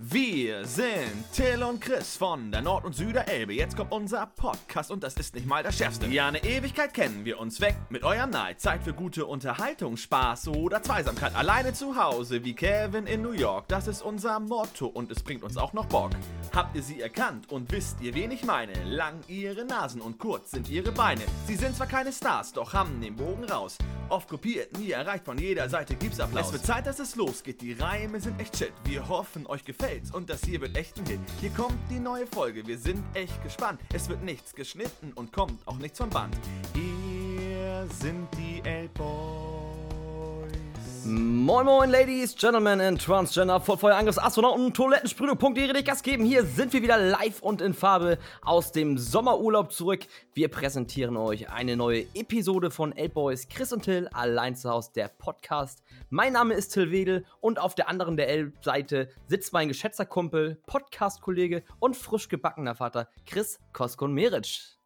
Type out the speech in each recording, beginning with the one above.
Wir sind Till und Chris von der Nord- und Süderelbe. Jetzt kommt unser Podcast und das ist nicht mal das Schärfste. Ja, eine Ewigkeit kennen wir uns weg mit eurem Neid. Zeit für gute Unterhaltung, Spaß oder Zweisamkeit. Alleine zu Hause wie Kevin in New York. Das ist unser Motto und es bringt uns auch noch Bock. Habt ihr sie erkannt und wisst ihr, wen ich meine? Lang ihre Nasen und kurz sind ihre Beine. Sie sind zwar keine Stars, doch haben den Bogen raus. Oft kopiert, nie erreicht, von jeder Seite gibt's Applaus. Es wird Zeit, dass es losgeht, die Reime sind echt shit. Wir hoffen, euch gefällt's und das hier wird echt ein Hit. Hier kommt die neue Folge, wir sind echt gespannt. Es wird nichts geschnitten und kommt auch nichts vom Band. Hier sind die L-Boys. Moin Moin Ladies, Gentlemen and Transgender, Vollfeuerangriffs, Astronauten, Toilettensprühe.de richtig Gas geben. Hier sind wir wieder live und in Farbe aus dem Sommerurlaub zurück. Wir präsentieren euch eine neue Episode von L-Boys Chris und Till, allein zu Hause, der Podcast. Mein Name ist Till Wedel und auf der anderen der L-Seite sitzt mein geschätzter Kumpel, Podcast-Kollege und frisch gebackener Vater Chris Koskon Meric.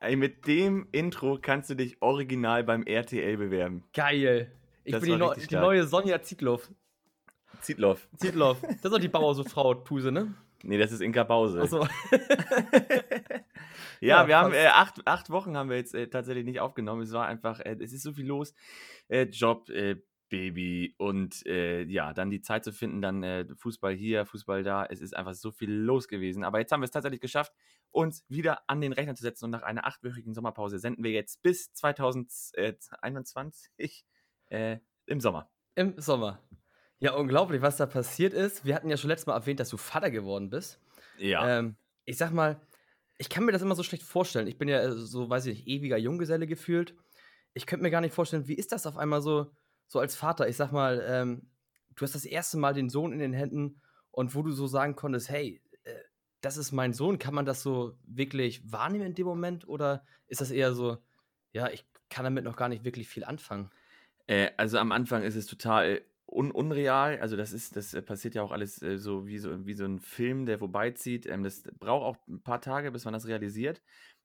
Ey, mit dem Intro kannst du dich original beim RTL bewerben. Geil. Ich Das bin die, neu- die neue Sonja Zietloff. Zietloff. Zietloff. Das ist doch die Bauersuchtfrau Tuse, ne? Nee, das ist Inka Bause. Achso. Ja, Ja, wir haben äh, acht, acht Wochen haben wir jetzt äh, tatsächlich nicht aufgenommen. Es war einfach, äh, es ist so viel los. Äh, Job, äh, Baby und äh, ja, dann die Zeit zu finden, dann Fußball hier, Fußball da. Es ist einfach so viel los gewesen. Aber jetzt haben wir es tatsächlich geschafft, uns wieder an den Rechner zu setzen und nach einer achtwöchigen Sommerpause senden wir jetzt bis 2021 äh, im Sommer. Im Sommer. Ja, unglaublich, was da passiert ist. Wir hatten ja schon letztes Mal erwähnt, dass du Vater geworden bist. Ja. Ähm, ich sag mal, ich kann mir das immer so schlecht vorstellen. Ich bin ja äh, so, weiß ich nicht, ewiger Junggeselle gefühlt. Ich könnte mir gar nicht vorstellen, wie ist das auf einmal so, so als Vater? Ich sag mal, ähm, du hast das erste Mal den Sohn in den Händen und wo du so sagen konntest, hey, äh, das ist mein Sohn, kann man das so wirklich wahrnehmen in dem Moment? Oder ist das eher so, ja, ich kann damit noch gar nicht wirklich viel anfangen? Äh, also am Anfang ist es total un unreal. Also das ist, das äh, passiert ja auch alles äh, so wie so wie so ein Film, der vorbeizieht. Ähm, das braucht auch ein paar Tage, bis man das realisiert.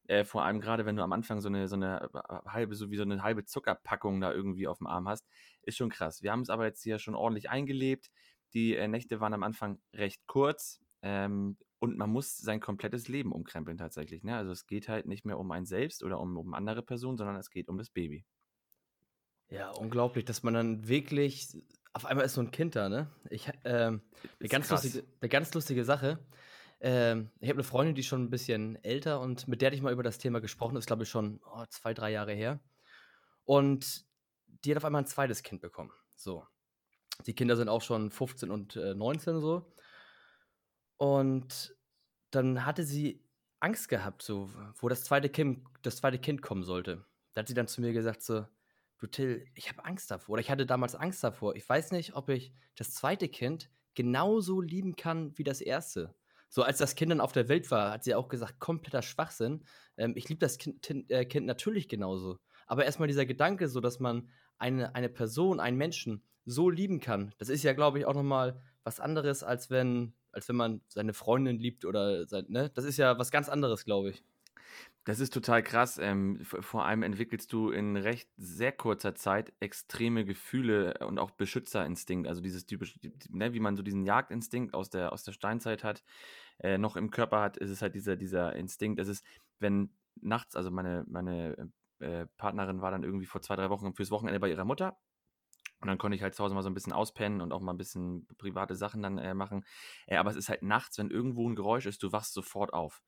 Äh, vor allem gerade, wenn du am Anfang so eine so eine äh, halbe so wie so eine halbe Zuckerpackung da irgendwie auf dem Arm hast, ist schon krass. Wir haben es aber jetzt hier schon ordentlich eingelebt. Die äh, Nächte waren am Anfang recht kurz. Ähm, und man muss sein komplettes Leben umkrempeln tatsächlich. Ne? Also es geht halt nicht mehr um einen selbst oder um, um andere Personen, sondern es geht um das Baby. Ja, unglaublich, dass man dann wirklich. Auf einmal ist so ein Kind da, ne? Ich, ähm, eine, ganz krass. lustige, eine ganz lustige Sache. Ähm, ich habe eine Freundin, die ist schon ein bisschen älter und mit der hatte ich mal über das Thema gesprochen. Das ist, glaube ich, schon oh, zwei, drei Jahre her. Und die hat auf einmal ein zweites Kind bekommen. So. Die Kinder sind auch schon 15 und äh, 19 so. Und dann hatte sie Angst gehabt, so, wo das zweite Kind, das zweite Kind kommen sollte. Da hat sie dann zu mir gesagt, so, du Till, ich habe Angst davor. Oder ich hatte damals Angst davor. Ich weiß nicht, ob ich das zweite Kind genauso lieben kann wie das erste. So als das Kind dann auf der Welt war, hat sie auch gesagt, kompletter Schwachsinn. Ähm, ich liebe das kind, äh, kind natürlich genauso. Aber erstmal dieser Gedanke, so dass man eine, eine Person, einen Menschen so lieben kann, das ist ja, glaube ich, auch nochmal was anderes, als wenn, als wenn man seine Freundin liebt oder sein, ne? Das ist ja was ganz anderes, glaube ich. Das ist total krass. Ähm, vor allem entwickelst du in recht sehr kurzer Zeit extreme Gefühle und auch Beschützerinstinkt. Also dieses typische, ne, wie man so diesen Jagdinstinkt aus der, aus der Steinzeit hat, äh, noch im Körper hat, ist es halt dieser, dieser Instinkt. Es ist, wenn nachts, also meine, meine äh, Partnerin war dann irgendwie vor zwei, drei Wochen fürs Wochenende bei ihrer Mutter. Und dann konnte ich halt zu Hause mal so ein bisschen auspennen und auch mal ein bisschen private Sachen dann äh, machen. Äh, aber es ist halt nachts, wenn irgendwo ein Geräusch ist, du wachst sofort auf.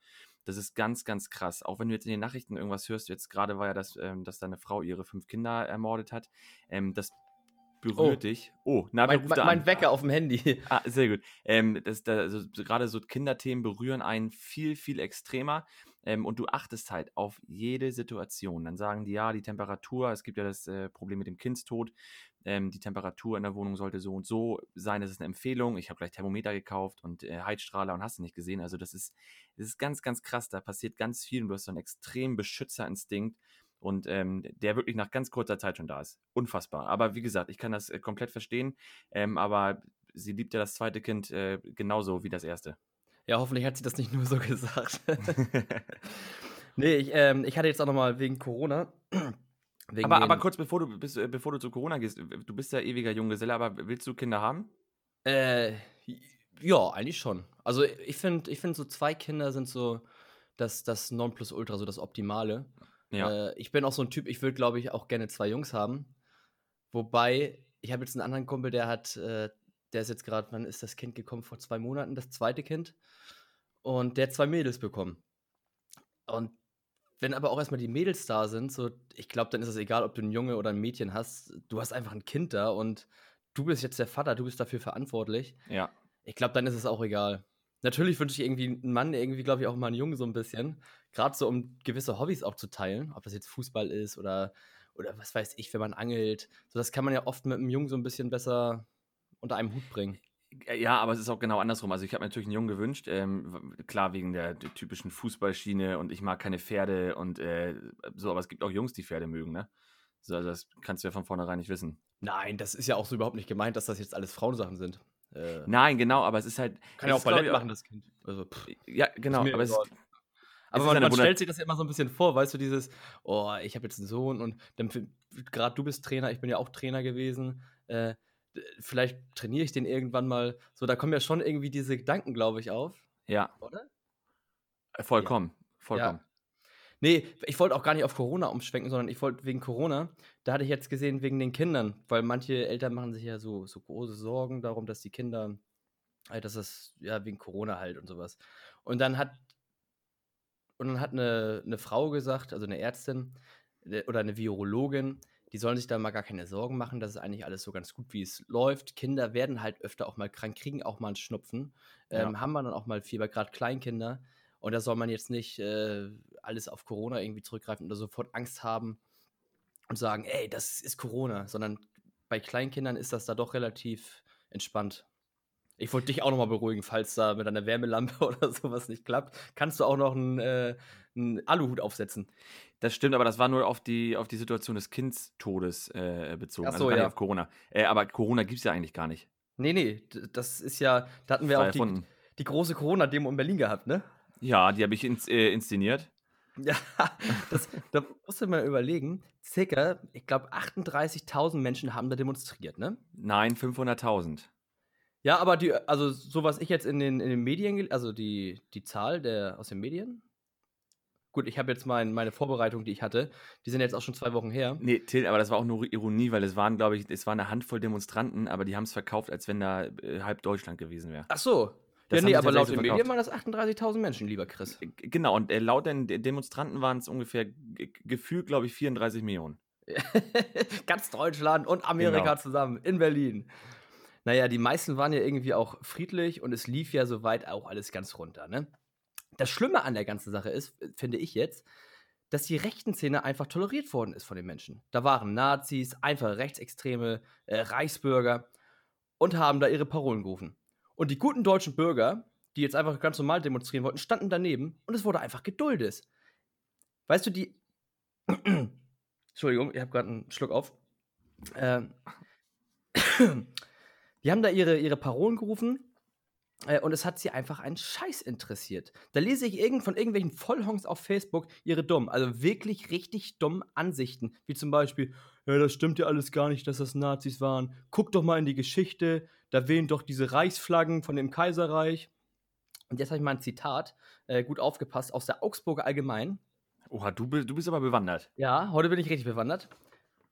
Das ist ganz, ganz krass. Auch wenn du jetzt in den Nachrichten irgendwas hörst, jetzt gerade war ja das, ähm, dass deine Frau ihre fünf Kinder ermordet hat. Ähm, das berührt Oh. dich. Oh, na, wer Mein, ruft mein, mein? Wecker auf dem Handy. Ah, sehr gut. Ähm, das, da, also, so- gerade so Kinderthemen berühren einen viel, viel extremer. Ähm, und du achtest halt auf jede Situation. Dann sagen die, ja, die Temperatur, es gibt ja das äh, Problem mit dem Kindstod. Ähm, die Temperatur in der Wohnung sollte so und so sein. Das ist eine Empfehlung. Ich habe gleich Thermometer gekauft und äh, Heizstrahler und hast du nicht gesehen. Also, das ist, das ist ganz, ganz krass. Da passiert ganz viel und du hast so einen extremen Beschützerinstinkt. Und ähm, der wirklich nach ganz kurzer Zeit schon da ist. Unfassbar. Aber wie gesagt, ich kann das äh, komplett verstehen. Ähm, aber sie liebt ja das zweite Kind äh, genauso wie das erste. Ja, hoffentlich hat sie das nicht nur so gesagt. nee, ich, ähm, ich hatte jetzt auch nochmal wegen Corona. Wegen aber, aber kurz bevor du, bis, äh, bevor du zu Corona gehst, du bist ja ewiger Junggeselle, aber willst du Kinder haben? Äh, Ja, eigentlich schon. Also ich finde, ich finde so zwei Kinder sind so das, das Nonplusultra, so das Optimale. Ja. Äh, ich bin auch so ein Typ, ich würde, glaube ich, auch gerne zwei Jungs haben. Wobei, ich habe jetzt einen anderen Kumpel, der hat, äh, der ist jetzt gerade, wann ist das Kind gekommen? Vor zwei Monaten, das zweite Kind. Und der hat zwei Mädels bekommen. Und wenn aber auch erstmal die Mädels da sind, so, ich glaube, dann ist es egal, ob du ein Junge oder ein Mädchen hast. Du hast einfach ein Kind da und du bist jetzt der Vater, du bist dafür verantwortlich. Ja. Ich glaube, dann ist es auch egal. Natürlich wünsche ich irgendwie einen Mann, irgendwie, glaube ich, auch mal einen Jungen so ein bisschen. Gerade so, um gewisse Hobbys auch zu teilen. Ob das jetzt Fußball ist oder, oder was weiß ich, wenn man angelt. So, das kann man ja oft mit einem Jungen so ein bisschen besser unter einem Hut bringen. Ja, aber es ist auch genau andersrum. Also ich habe mir natürlich einen Jungen gewünscht, ähm, klar wegen der, der, typischen Fußballschiene und ich mag keine Pferde und äh, so, aber es gibt auch Jungs, die Pferde mögen, ne? So, also das kannst du ja von vornherein nicht wissen. Nein, das ist ja auch so überhaupt nicht gemeint, dass das jetzt alles Frauensachen sind. Äh, Nein, genau, aber es ist halt. Kann ja auch Ballett machen, das Kind. Also, pff, ja, genau, aber es, aber man, man stellt sich das ja immer so ein bisschen vor, weißt du, dieses, oh, ich habe jetzt einen Sohn und dann gerade du bist Trainer, ich bin ja auch Trainer gewesen. Äh, vielleicht trainiere ich den irgendwann mal. So, da kommen ja schon irgendwie diese Gedanken, glaube ich, auf. Ja. Oder? Äh, vollkommen. Ja. Vollkommen. Ja. Nee, ich wollte auch gar nicht auf Corona umschwenken, sondern ich wollte wegen Corona, da hatte ich jetzt gesehen, wegen den Kindern, weil manche Eltern machen sich ja so, so große Sorgen darum, dass die Kinder, halt, dass das, ja, wegen Corona halt und sowas. Und dann hat, und dann hat eine, eine Frau gesagt, also eine Ärztin äh, oder eine Virologin, die sollen sich da mal gar keine Sorgen machen, das ist eigentlich alles so ganz gut, wie es läuft. Kinder werden halt öfter auch mal krank, kriegen auch mal einen Schnupfen, ähm, ja. haben wir dann auch mal Fieber, gerade Kleinkinder. Und da soll man jetzt nicht äh, alles auf Corona irgendwie zurückgreifen oder sofort Angst haben und sagen, ey, das ist Corona, sondern bei Kleinkindern ist das da doch relativ entspannt. Ich wollte dich auch nochmal beruhigen, falls da mit einer Wärmelampe oder sowas nicht klappt. Kannst du auch noch einen, äh, einen Aluhut aufsetzen. Das stimmt, aber das war nur auf die, auf die Situation des Kindstodes äh, bezogen. Ach also so, also ja. auf Corona. Äh, aber Corona gibt es ja eigentlich gar nicht. Nee, nee, das ist ja, da hatten wir auch die, die, große Corona-Demo in Berlin gehabt, ne? Ja, die habe ich ins, äh, inszeniert. Ja, das, da musst du mal überlegen. Circa, ich glaube, 38.000 Menschen haben da demonstriert, ne? Nein, 500.000. Ja, aber die, also so was ich jetzt in den, in den Medien, also die, die Zahl der aus den Medien. Gut, ich habe jetzt mein, meine Vorbereitung, die ich hatte, die sind jetzt auch schon zwei Wochen her. Nee, Till, aber das war auch nur Ironie, weil es waren, glaube ich, es war eine Handvoll Demonstranten, aber die haben es verkauft, als wenn da äh, halb Deutschland gewesen wäre. Ach so. Das ja, nee, aber laut den Medien waren das 38.000 Menschen, lieber Chris. Genau, und äh, laut den Demonstranten waren es ungefähr gefühlt, glaube ich, 34 Millionen. Ganz Deutschland und Amerika genau. zusammen in Berlin. Naja, die meisten waren ja irgendwie auch friedlich und es lief ja soweit auch alles ganz runter. Ne? Das Schlimme an der ganzen Sache ist, finde ich jetzt, dass die rechten Szene einfach toleriert worden ist von den Menschen. Da waren Nazis, einfache Rechtsextreme, äh, Reichsbürger und haben da ihre Parolen gerufen. Und die guten deutschen Bürger, die jetzt einfach ganz normal demonstrieren wollten, standen daneben und es wurde einfach geduldet. Weißt du, die. Entschuldigung, ich habe gerade einen Schluck auf. Ähm. Die haben da ihre, ihre Parolen gerufen äh, und es hat sie einfach einen Scheiß interessiert. Da lese ich irgend, von irgendwelchen Vollhongs auf Facebook ihre dummen, also wirklich richtig dummen Ansichten, wie zum Beispiel, ja, das stimmt ja alles gar nicht, dass das Nazis waren. Guck doch mal in die Geschichte, da wehen doch diese Reichsflaggen von dem Kaiserreich. Und jetzt habe ich mal ein Zitat, äh, gut aufgepasst, aus der Augsburger Allgemein. Oha, du, du bist aber bewandert. Ja, heute bin ich richtig bewandert.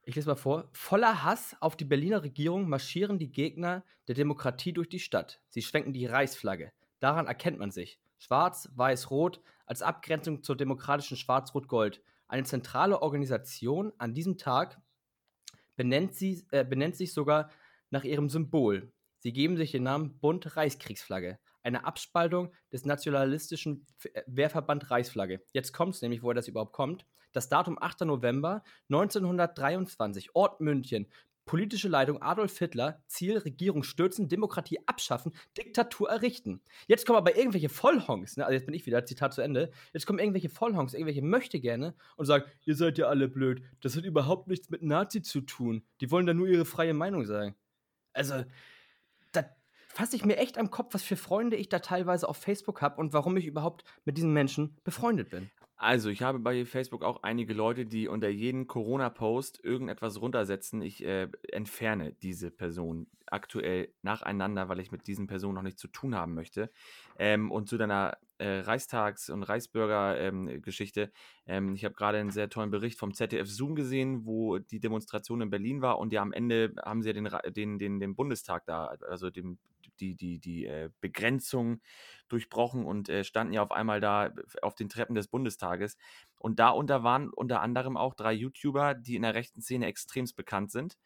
Ich lese mal vor. Voller Hass auf die Berliner Regierung marschieren die Gegner der Demokratie durch die Stadt. Sie schwenken die Reichsflagge. Daran erkennt man sich. Schwarz, Weiß, Rot als Abgrenzung zur demokratischen Schwarz-Rot-Gold. Eine zentrale Organisation an diesem Tag benennt, sie, äh, benennt sich sogar nach ihrem Symbol. Sie geben sich den Namen Bund Reichskriegsflagge, eine Abspaltung des nationalistischen äh, Wehrverband Reichsflagge. Jetzt kommt es nämlich, woher das überhaupt kommt. Das Datum 8. November 1923, Ort München. Politische Leitung Adolf Hitler, Ziel Regierung stürzen, Demokratie abschaffen, Diktatur errichten. Jetzt kommen aber irgendwelche Vollhongs, ne? also jetzt bin ich wieder, Zitat zu Ende, jetzt kommen irgendwelche Vollhongs, irgendwelche Möchtegerne und sagen, ihr seid ja alle blöd, das hat überhaupt nichts mit Nazi zu tun, die wollen da nur ihre freie Meinung sagen. Also, da fasse ich mir echt am Kopf, was für Freunde ich da teilweise auf Facebook habe und warum ich überhaupt mit diesen Menschen befreundet bin. Also, ich habe bei Facebook auch einige Leute, die unter jeden Corona-Post irgendetwas runtersetzen. Ich äh, entferne diese Person aktuell nacheinander, weil ich mit diesen Personen noch nichts zu tun haben möchte. Ähm, und zu deiner äh, Reichstags- und Reichsbürger-Geschichte. Ähm, ähm, ich habe gerade einen sehr tollen Bericht vom ZDF Zoom gesehen, wo die Demonstration in Berlin war und ja am Ende haben sie ja den, den, den, den Bundestag da, also den, die, die, die äh, Begrenzung durchbrochen und äh, standen ja auf einmal da auf den Treppen des Bundestages. Und darunter waren unter anderem auch drei YouTuber, die in der rechten Szene extremst bekannt sind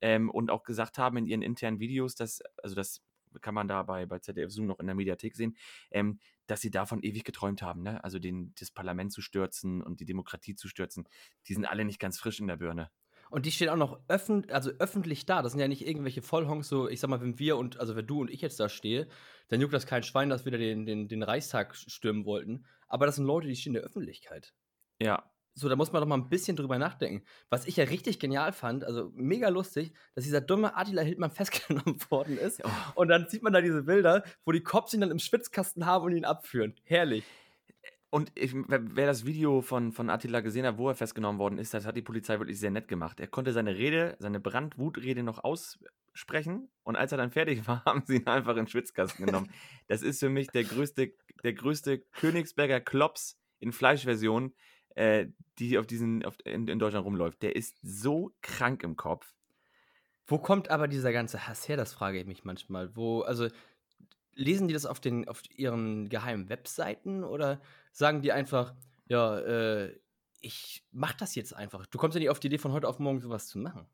ähm, und auch gesagt haben in ihren internen Videos, dass, also das kann man da bei, bei ZDF Zoom noch in der Mediathek sehen, ähm, dass sie davon ewig geträumt haben, ne? Also den, das Parlament zu stürzen und die Demokratie zu stürzen. Die sind alle nicht ganz frisch in der Birne. Und die stehen auch noch öffn also öffentlich da. Das sind ja nicht irgendwelche Vollhongs, so, ich sag mal, wenn wir und, also wenn du und ich jetzt da stehe, dann juckt das kein Schwein, dass wir da den, den, den Reichstag stürmen wollten. Aber das sind Leute, die stehen in der Öffentlichkeit. Ja. So, da muss man doch mal ein bisschen drüber nachdenken. Was ich ja richtig genial fand, also mega lustig, dass dieser dumme Attila Hildmann festgenommen worden ist. Oh. Und dann sieht man da diese Bilder, wo die Cops ihn dann im Schwitzkasten haben und ihn abführen. Herrlich. Und ich, wer das Video von, von Attila gesehen hat, wo er festgenommen worden ist, das hat die Polizei wirklich sehr nett gemacht. Er konnte seine Rede, seine Brandwutrede noch aussprechen und als er dann fertig war, haben sie ihn einfach in den Schwitzkasten genommen. das ist für mich der größte, der größte Königsberger Klops in Fleischversion, äh, die auf diesen, auf, in, in Deutschland rumläuft. Der ist so krank im Kopf. Wo kommt aber dieser ganze Hass her? Das frage ich mich manchmal. Wo, also lesen die das auf, den, auf ihren geheimen Webseiten oder sagen die einfach, ja, äh, ich mach das jetzt einfach. Du kommst ja nicht auf die Idee, von heute auf morgen sowas zu machen.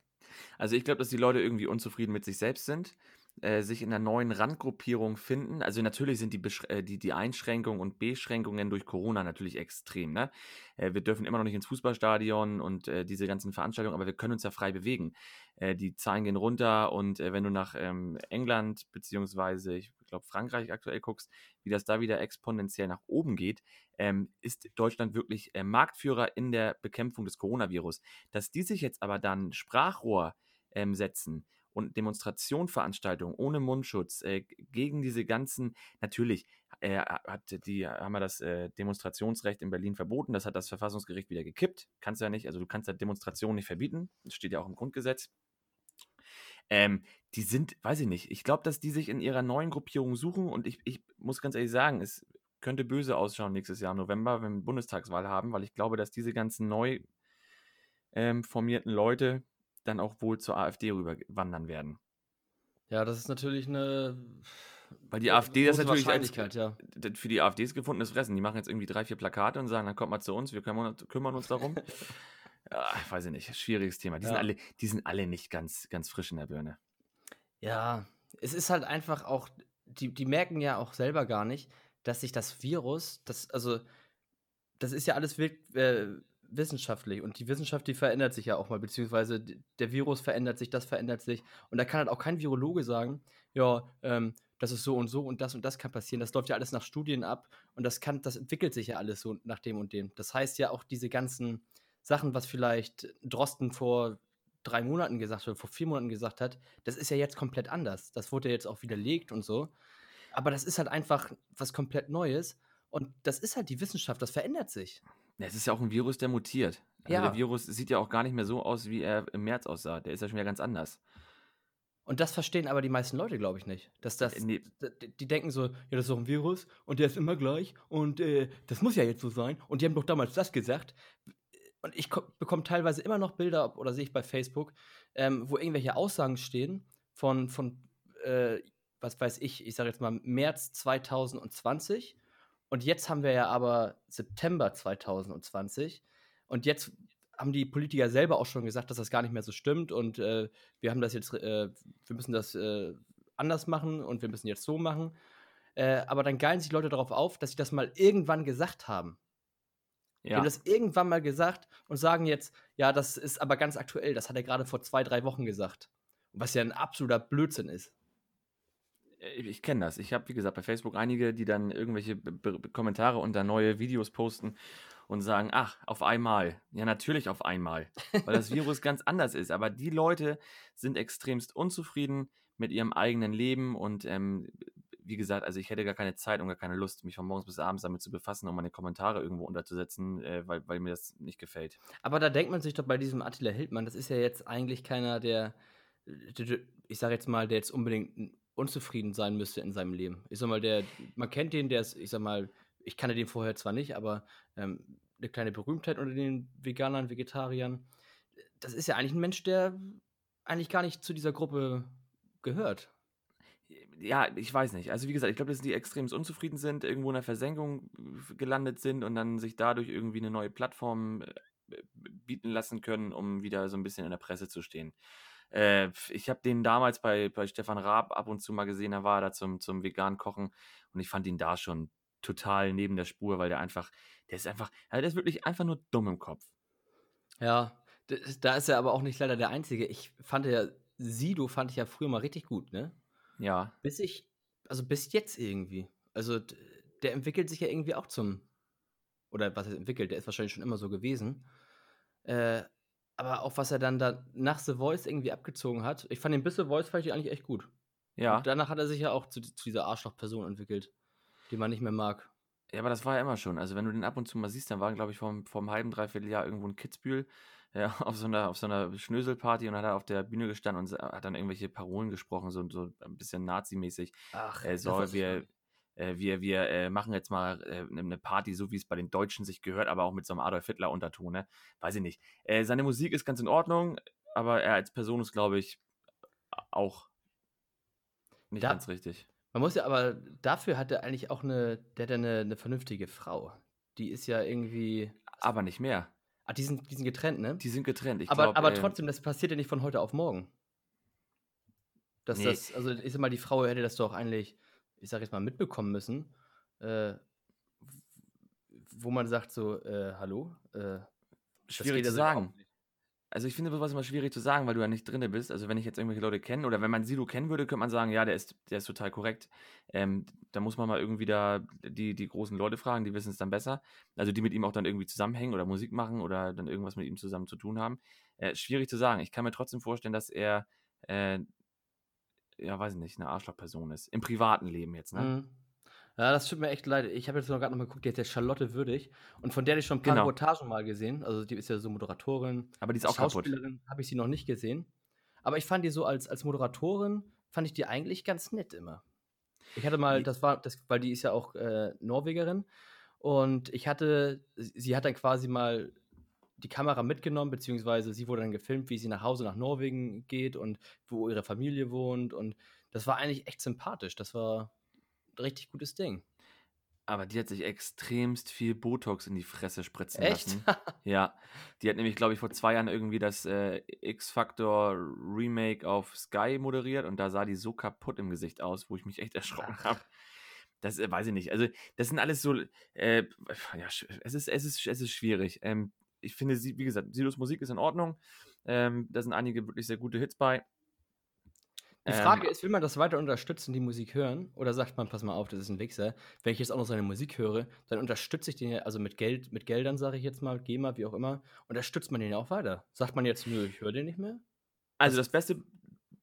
Also ich glaube, dass die Leute irgendwie unzufrieden mit sich selbst sind, äh, sich in einer neuen Randgruppierung finden. Also natürlich sind die, äh, die, die Einschränkungen und Beschränkungen durch Corona natürlich extrem. Ne? Äh, wir dürfen immer noch nicht ins Fußballstadion und äh, diese ganzen Veranstaltungen, aber wir können uns ja frei bewegen. Äh, die Zahlen gehen runter und wenn du nach ähm, England beziehungsweise ich glaube Frankreich aktuell guckst, wie das da wieder exponentiell nach oben geht, ähm, ist Deutschland wirklich Marktführer in der Bekämpfung des Coronavirus. Dass die sich jetzt aber dann Sprachrohr ähm, setzen und Demonstrationveranstaltungen ohne Mundschutz äh, gegen diese ganzen, natürlich äh, hat die, haben wir das äh, Demonstrationsrecht in Berlin verboten, das hat das Verfassungsgericht wieder gekippt, kannst du ja nicht, also du kannst ja Demonstrationen nicht verbieten, das steht ja auch im Grundgesetz. Ähm, die sind, weiß ich nicht, ich glaube, dass die sich in ihrer neuen Gruppierung suchen und ich, ich muss ganz ehrlich sagen, es könnte böse ausschauen nächstes Jahr im November, wenn wir Bundestagswahl haben, weil ich glaube, dass diese ganzen neu ähm, formierten Leute dann auch wohl zur AfD rüber wandern werden. Ja, das ist natürlich eine. Weil die AfD das natürlich als, ja. für die AfD ist gefundenes Fressen. Die machen jetzt irgendwie drei, vier Plakate und sagen, dann kommt mal zu uns, wir kümmern, kümmern uns darum. ja, weiß ich nicht, schwieriges Thema. Die, ja. sind alle, die sind alle nicht ganz, ganz frisch in der Birne. Ja, es ist halt einfach auch, die, die merken ja auch selber gar nicht, dass sich das Virus, das, also, das ist ja alles wild, äh, wissenschaftlich und die Wissenschaft, die verändert sich ja auch mal, beziehungsweise der Virus verändert sich, das verändert sich und da kann halt auch kein Virologe sagen, ja, ähm, das ist so und so und das und das kann passieren. Das läuft ja alles nach Studien ab und das kann, das entwickelt sich ja alles so nach dem und dem. Das heißt ja auch diese ganzen Sachen, was vielleicht Drosten vor drei Monaten gesagt oder vor vier Monaten gesagt hat, das ist ja jetzt komplett anders. Das wurde ja jetzt auch widerlegt und so. Aber das ist halt einfach was komplett Neues. Und das ist halt die Wissenschaft, das verändert sich. Es ist ja auch ein Virus, der mutiert. Also ja. der Virus sieht ja auch gar nicht mehr so aus, wie er im März aussah. Der ist ja schon wieder ganz anders. Und das verstehen aber die meisten Leute, glaube ich, nicht. Dass das, nee. Die denken so, ja, das ist doch ein Virus und der ist immer gleich und äh, das muss ja jetzt so sein. Und die haben doch damals das gesagt. Und ich bekomme teilweise immer noch Bilder, oder sehe ich bei Facebook, ähm, wo irgendwelche Aussagen stehen von, von äh, was weiß ich, ich sage jetzt mal März 2020 und jetzt haben wir ja aber September 2020 und jetzt haben die Politiker selber auch schon gesagt, dass das gar nicht mehr so stimmt und äh, wir haben das jetzt, äh, wir müssen das äh, anders machen und wir müssen jetzt so machen. Äh, aber dann geilen sich Leute darauf auf, dass sie das mal irgendwann gesagt haben. Ja. Die haben das irgendwann mal gesagt und sagen jetzt, ja, das ist aber ganz aktuell, das hat er gerade vor zwei, drei Wochen gesagt. Was ja ein absoluter Blödsinn ist. Äh, ich kenne das. Ich habe, wie gesagt, bei Facebook einige, die dann irgendwelche B Kommentare unter neue Videos posten und sagen, ach, auf einmal. Ja, natürlich auf einmal, weil das Virus ganz anders ist. Aber die Leute sind extremst unzufrieden mit ihrem eigenen Leben und ähm, wie gesagt, also ich hätte gar keine Zeit und gar keine Lust, mich von morgens bis abends damit zu befassen, um meine Kommentare irgendwo unterzusetzen, äh, weil, weil mir das nicht gefällt. Aber da denkt man sich doch bei diesem Attila Hildmann, das ist ja jetzt eigentlich keiner, der, ich sage jetzt mal, der jetzt unbedingt unzufrieden sein müsste in seinem Leben. Ich sag mal, der, man kennt den, der ist, ich sag mal, ich kannte den vorher zwar nicht, aber ähm, eine kleine Berühmtheit unter den Veganern, Vegetariern. Das ist ja eigentlich ein Mensch, der eigentlich gar nicht zu dieser Gruppe gehört. Ja, ich weiß nicht. Also wie gesagt, ich glaube, dass die extrem unzufrieden sind, irgendwo in der Versenkung äh, gelandet sind und dann sich dadurch irgendwie eine neue Plattform äh, bieten lassen können, um wieder so ein bisschen in der Presse zu stehen. Äh, ich habe den damals bei, bei Stefan Raab ab und zu mal gesehen, da war er da zum, zum veganen Kochen und ich fand ihn da schon total neben der Spur, weil der einfach, der ist einfach, also der ist wirklich einfach nur dumm im Kopf. Ja, da ist er aber auch nicht leider der Einzige. Ich fand ja, Sido fand ich ja früher mal richtig gut, ne? Ja. Bis ich, also bis jetzt irgendwie. Also der entwickelt sich ja irgendwie auch zum, oder was er entwickelt, der ist wahrscheinlich schon immer so gewesen. Äh, aber auch was er dann da nach The Voice irgendwie abgezogen hat. Ich fand den bis The Voice fand ich eigentlich echt gut. Ja. Und danach hat er sich ja auch zu, zu dieser Arschloch-Person entwickelt, die man nicht mehr mag. Ja, aber das war ja immer schon. Also wenn du den ab und zu mal siehst, dann war, glaube ich, vor, vor einem halben, dreiviertel Jahr irgendwo in Kitzbühel ja, auf so einer, auf so einer Schnöselparty und hat er auf der Bühne gestanden und hat dann irgendwelche Parolen gesprochen, so, so ein bisschen Nazi-mäßig. Ach, äh, so, wir, äh, wir, wir äh, machen jetzt mal äh, eine Party, so wie es bei den Deutschen sich gehört, aber auch mit so einem Adolf Hitler-Unterton, ne? Weiß ich nicht. Äh, seine Musik ist ganz in Ordnung, aber er als Person ist, glaube ich, auch nicht da, ganz richtig. Man muss ja, aber dafür hat er eigentlich auch eine, der hat eine, eine vernünftige Frau. Die ist ja irgendwie. Aber nicht mehr. Ah, die sind, die sind getrennt, ne? Die sind getrennt. Ich aber glaub, aber äh, trotzdem, das passiert ja nicht von heute auf morgen. Dass nee. das, also ich sag mal, die Frau hätte das doch eigentlich, ich sag jetzt mal, mitbekommen müssen. Äh, wo man sagt so, äh, hallo? Äh, Schwierig zu sagen. Also ich finde sowas immer schwierig zu sagen, weil du ja nicht drinne bist. Also wenn ich jetzt irgendwelche Leute kenne oder wenn man Sido kennen würde, könnte man sagen, ja, der ist, der ist total korrekt. Ähm, da muss man mal irgendwie da die, die großen Leute fragen, die wissen es dann besser. Also die mit ihm auch dann irgendwie zusammenhängen oder Musik machen oder dann irgendwas mit ihm zusammen zu tun haben. Äh, schwierig zu sagen. Ich kann mir trotzdem vorstellen, dass er, äh, ja, weiß ich nicht, eine Arschlochperson ist. Im privaten Leben jetzt, ne? Mhm. Ja, das tut mir echt leid. Ich habe jetzt noch gerade noch mal geguckt, die hat der Charlotte Würdig. Und von der habe ich schon ein paar genau. Reportagen mal gesehen. Also die ist ja so Moderatorin. Aber die ist auch Schauspielerin habe ich sie noch nicht gesehen. Aber ich fand die so als, als Moderatorin, fand ich die eigentlich ganz nett immer. Ich hatte mal, das war, das, weil die ist ja auch äh, Norwegerin. Und ich hatte, sie hat dann quasi mal die Kamera mitgenommen, beziehungsweise sie wurde dann gefilmt, wie sie nach Hause nach Norwegen geht und wo ihre Familie wohnt. Und das war eigentlich echt sympathisch. Das war, richtig gutes Ding. Aber die hat sich extremst viel Botox in die Fresse spritzen Echt? lassen. ja. Die hat nämlich, glaube ich, vor zwei Jahren irgendwie das äh, X-Factor Remake auf Sky moderiert und da sah die so kaputt im Gesicht aus, wo ich mich echt erschrocken habe. Das äh, weiß ich nicht. Also, das sind alles so. Äh, ja, es ist, es ist, es ist schwierig. Ähm, ich finde, wie gesagt, Silos Musik ist in Ordnung. Ähm, da sind einige wirklich sehr gute Hits bei. Die ähm, Frage ähm, ist, will man das weiter unterstützen, die Musik hören? Oder sagt man, pass mal auf, das ist ein Wichser. Wenn ich jetzt auch noch seine Musik höre, dann unterstütze ich den ja, also mit Geld, mit Geldern sage ich jetzt mal, GEMA, wie auch immer, unterstützt man den ja auch weiter. Sagt man jetzt, nö, ich höre den nicht mehr? Also das beste,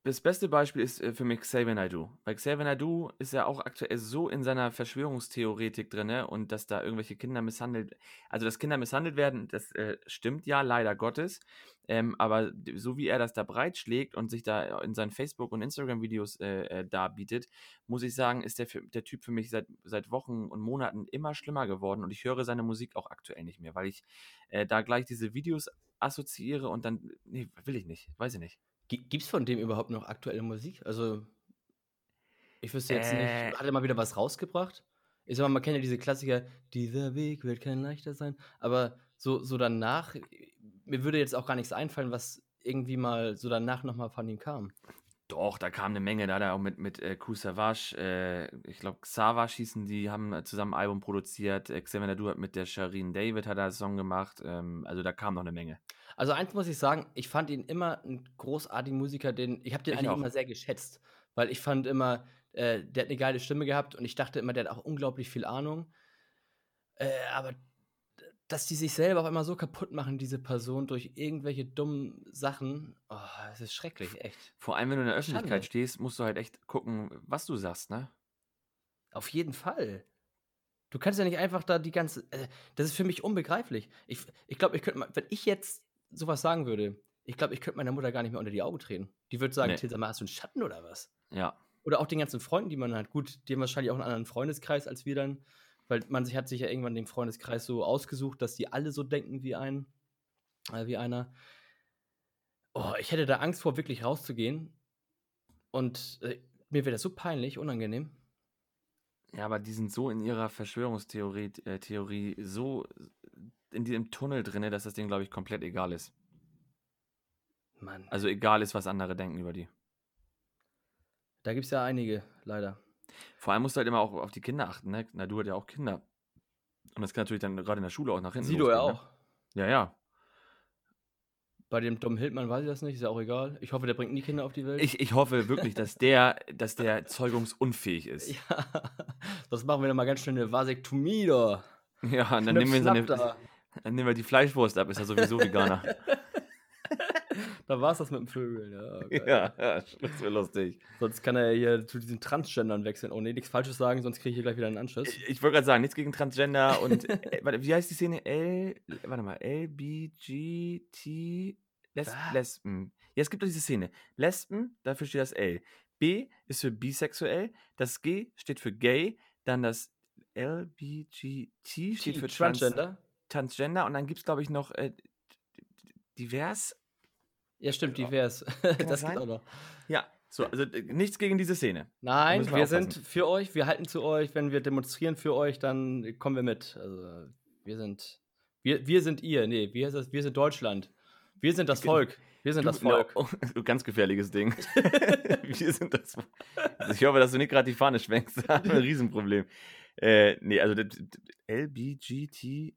das beste Beispiel ist äh, für mich Xavier Naidoo. Weil Xavier Naidoo ist ja auch aktuell so in seiner Verschwörungstheoretik drin ne? und dass da irgendwelche Kinder misshandelt, also dass Kinder misshandelt werden, das äh, stimmt ja, leider Gottes. Ähm, aber so wie er das da breitschlägt und sich da in seinen Facebook- und Instagram-Videos äh, äh, darbietet, muss ich sagen, ist der, der Typ für mich seit, seit Wochen und Monaten immer schlimmer geworden und ich höre seine Musik auch aktuell nicht mehr, weil ich äh, da gleich diese Videos assoziiere und dann, nee, will ich nicht, weiß ich nicht. Gibt es von dem überhaupt noch aktuelle Musik? Also, ich wüsste jetzt äh, nicht. Hat er mal wieder was rausgebracht? Ich sag mal, man kennt ja diese Klassiker, dieser Weg wird kein leichter sein. Aber so, so danach, mir würde jetzt auch gar nichts einfallen, was irgendwie mal so danach nochmal von ihm kam. Doch, da kam eine Menge, da hat er auch mit, mit äh, Ku Savage, äh, ich glaube, Savage hießen die, haben zusammen ein Album produziert. Äh, Xavier Nadu hat mit der Sharin David hat er einen Song gemacht. Ähm, also da kam noch eine Menge. Also eins muss ich sagen, ich fand ihn immer ein großartiger Musiker, den ich habe den ich eigentlich auch. immer sehr geschätzt, weil ich fand immer, äh, der hat eine geile Stimme gehabt und ich dachte immer, der hat auch unglaublich viel Ahnung. Äh, aber dass die sich selber auch immer so kaputt machen, diese Person, durch irgendwelche dummen Sachen, oh, das ist schrecklich, echt. Vor allem, wenn du in der Öffentlichkeit Schande. stehst, musst du halt echt gucken, was du sagst, ne? Auf jeden Fall. Du kannst ja nicht einfach da die ganze. Äh, das ist für mich unbegreiflich. Ich, ich glaube, ich könnte, wenn ich jetzt sowas sagen würde, ich glaube, ich könnte meiner Mutter gar nicht mehr unter die Augen treten. Die würde sagen, Nee. Till, sag mal, hast du einen Schatten oder was? Ja. Oder auch den ganzen Freunden, die man hat. Gut, die haben wahrscheinlich auch einen anderen Freundeskreis als wir dann. Weil man sich hat sich ja irgendwann den Freundeskreis so ausgesucht, dass die alle so denken wie ein, äh, wie einer. Oh, ich hätte da Angst vor, wirklich rauszugehen. Und äh, mir wäre das so peinlich, unangenehm. Ja, aber die sind so in ihrer Verschwörungstheorie äh, Theorie so in diesem Tunnel drinne, dass das denen, glaube ich, komplett egal ist. Mann, Also egal ist, was andere denken über die. da gibt es ja einige, leider. Vor allem musst du halt immer auch auf die Kinder achten, ne? Na, du hast ja auch Kinder. Und das kann natürlich dann gerade in der Schule auch nach hinten Sido ja losgehen, auch. Ne? Ja, ja. Bei dem Dom Hildmann weiß ich das nicht, ist ja auch egal. Ich hoffe, der bringt nie Kinder auf die Welt. Ich, ich hoffe wirklich, dass der, dass der zeugungsunfähig ist. ja, das machen wir dann mal ganz schnell eine Vasektomie da. Ja, und dann nehmen, wir so eine, Schnapp, schnapp dann nehmen wir die Fleischwurst ab, ist ja sowieso Veganer. da. da war's das mit dem Vögeln. Ja, geil. ja, ja, das wäre lustig. Sonst kann er ja hier zu diesen Transgendern wechseln. Oh nee, nichts Falsches sagen, sonst kriege ich hier gleich wieder einen Anschluss. Ich, ich wollte gerade sagen, nichts gegen Transgender und äh, wie heißt die Szene? L, warte mal, LBGT Les, Was? Lesben. Ja, es gibt doch diese Szene. Lesben, dafür steht das L. B ist für bisexuell, das G steht für gay, dann das LBGT steht für Trans, Transgender? Transgender und dann gibt es, glaube ich, noch äh, divers. Ja, stimmt, Ja. divers. das das sein? geht auch noch. Ja, so, also äh, nichts gegen diese Szene. Nein, wir, wir sind für euch, wir halten zu euch. Wenn wir demonstrieren für euch, dann kommen wir mit. Also, wir sind, wir, wir sind ihr. Nee, wir, sind- wir sind Deutschland. Wir sind das Volk. Wir sind das Du- Volk. Oh, oh, ganz gefährliches Ding. Wir sind das. Also ich hoffe, dass du nicht gerade die Fahne schwenkst. Da haben wir ein Riesenproblem. Äh, nee, also LBGT,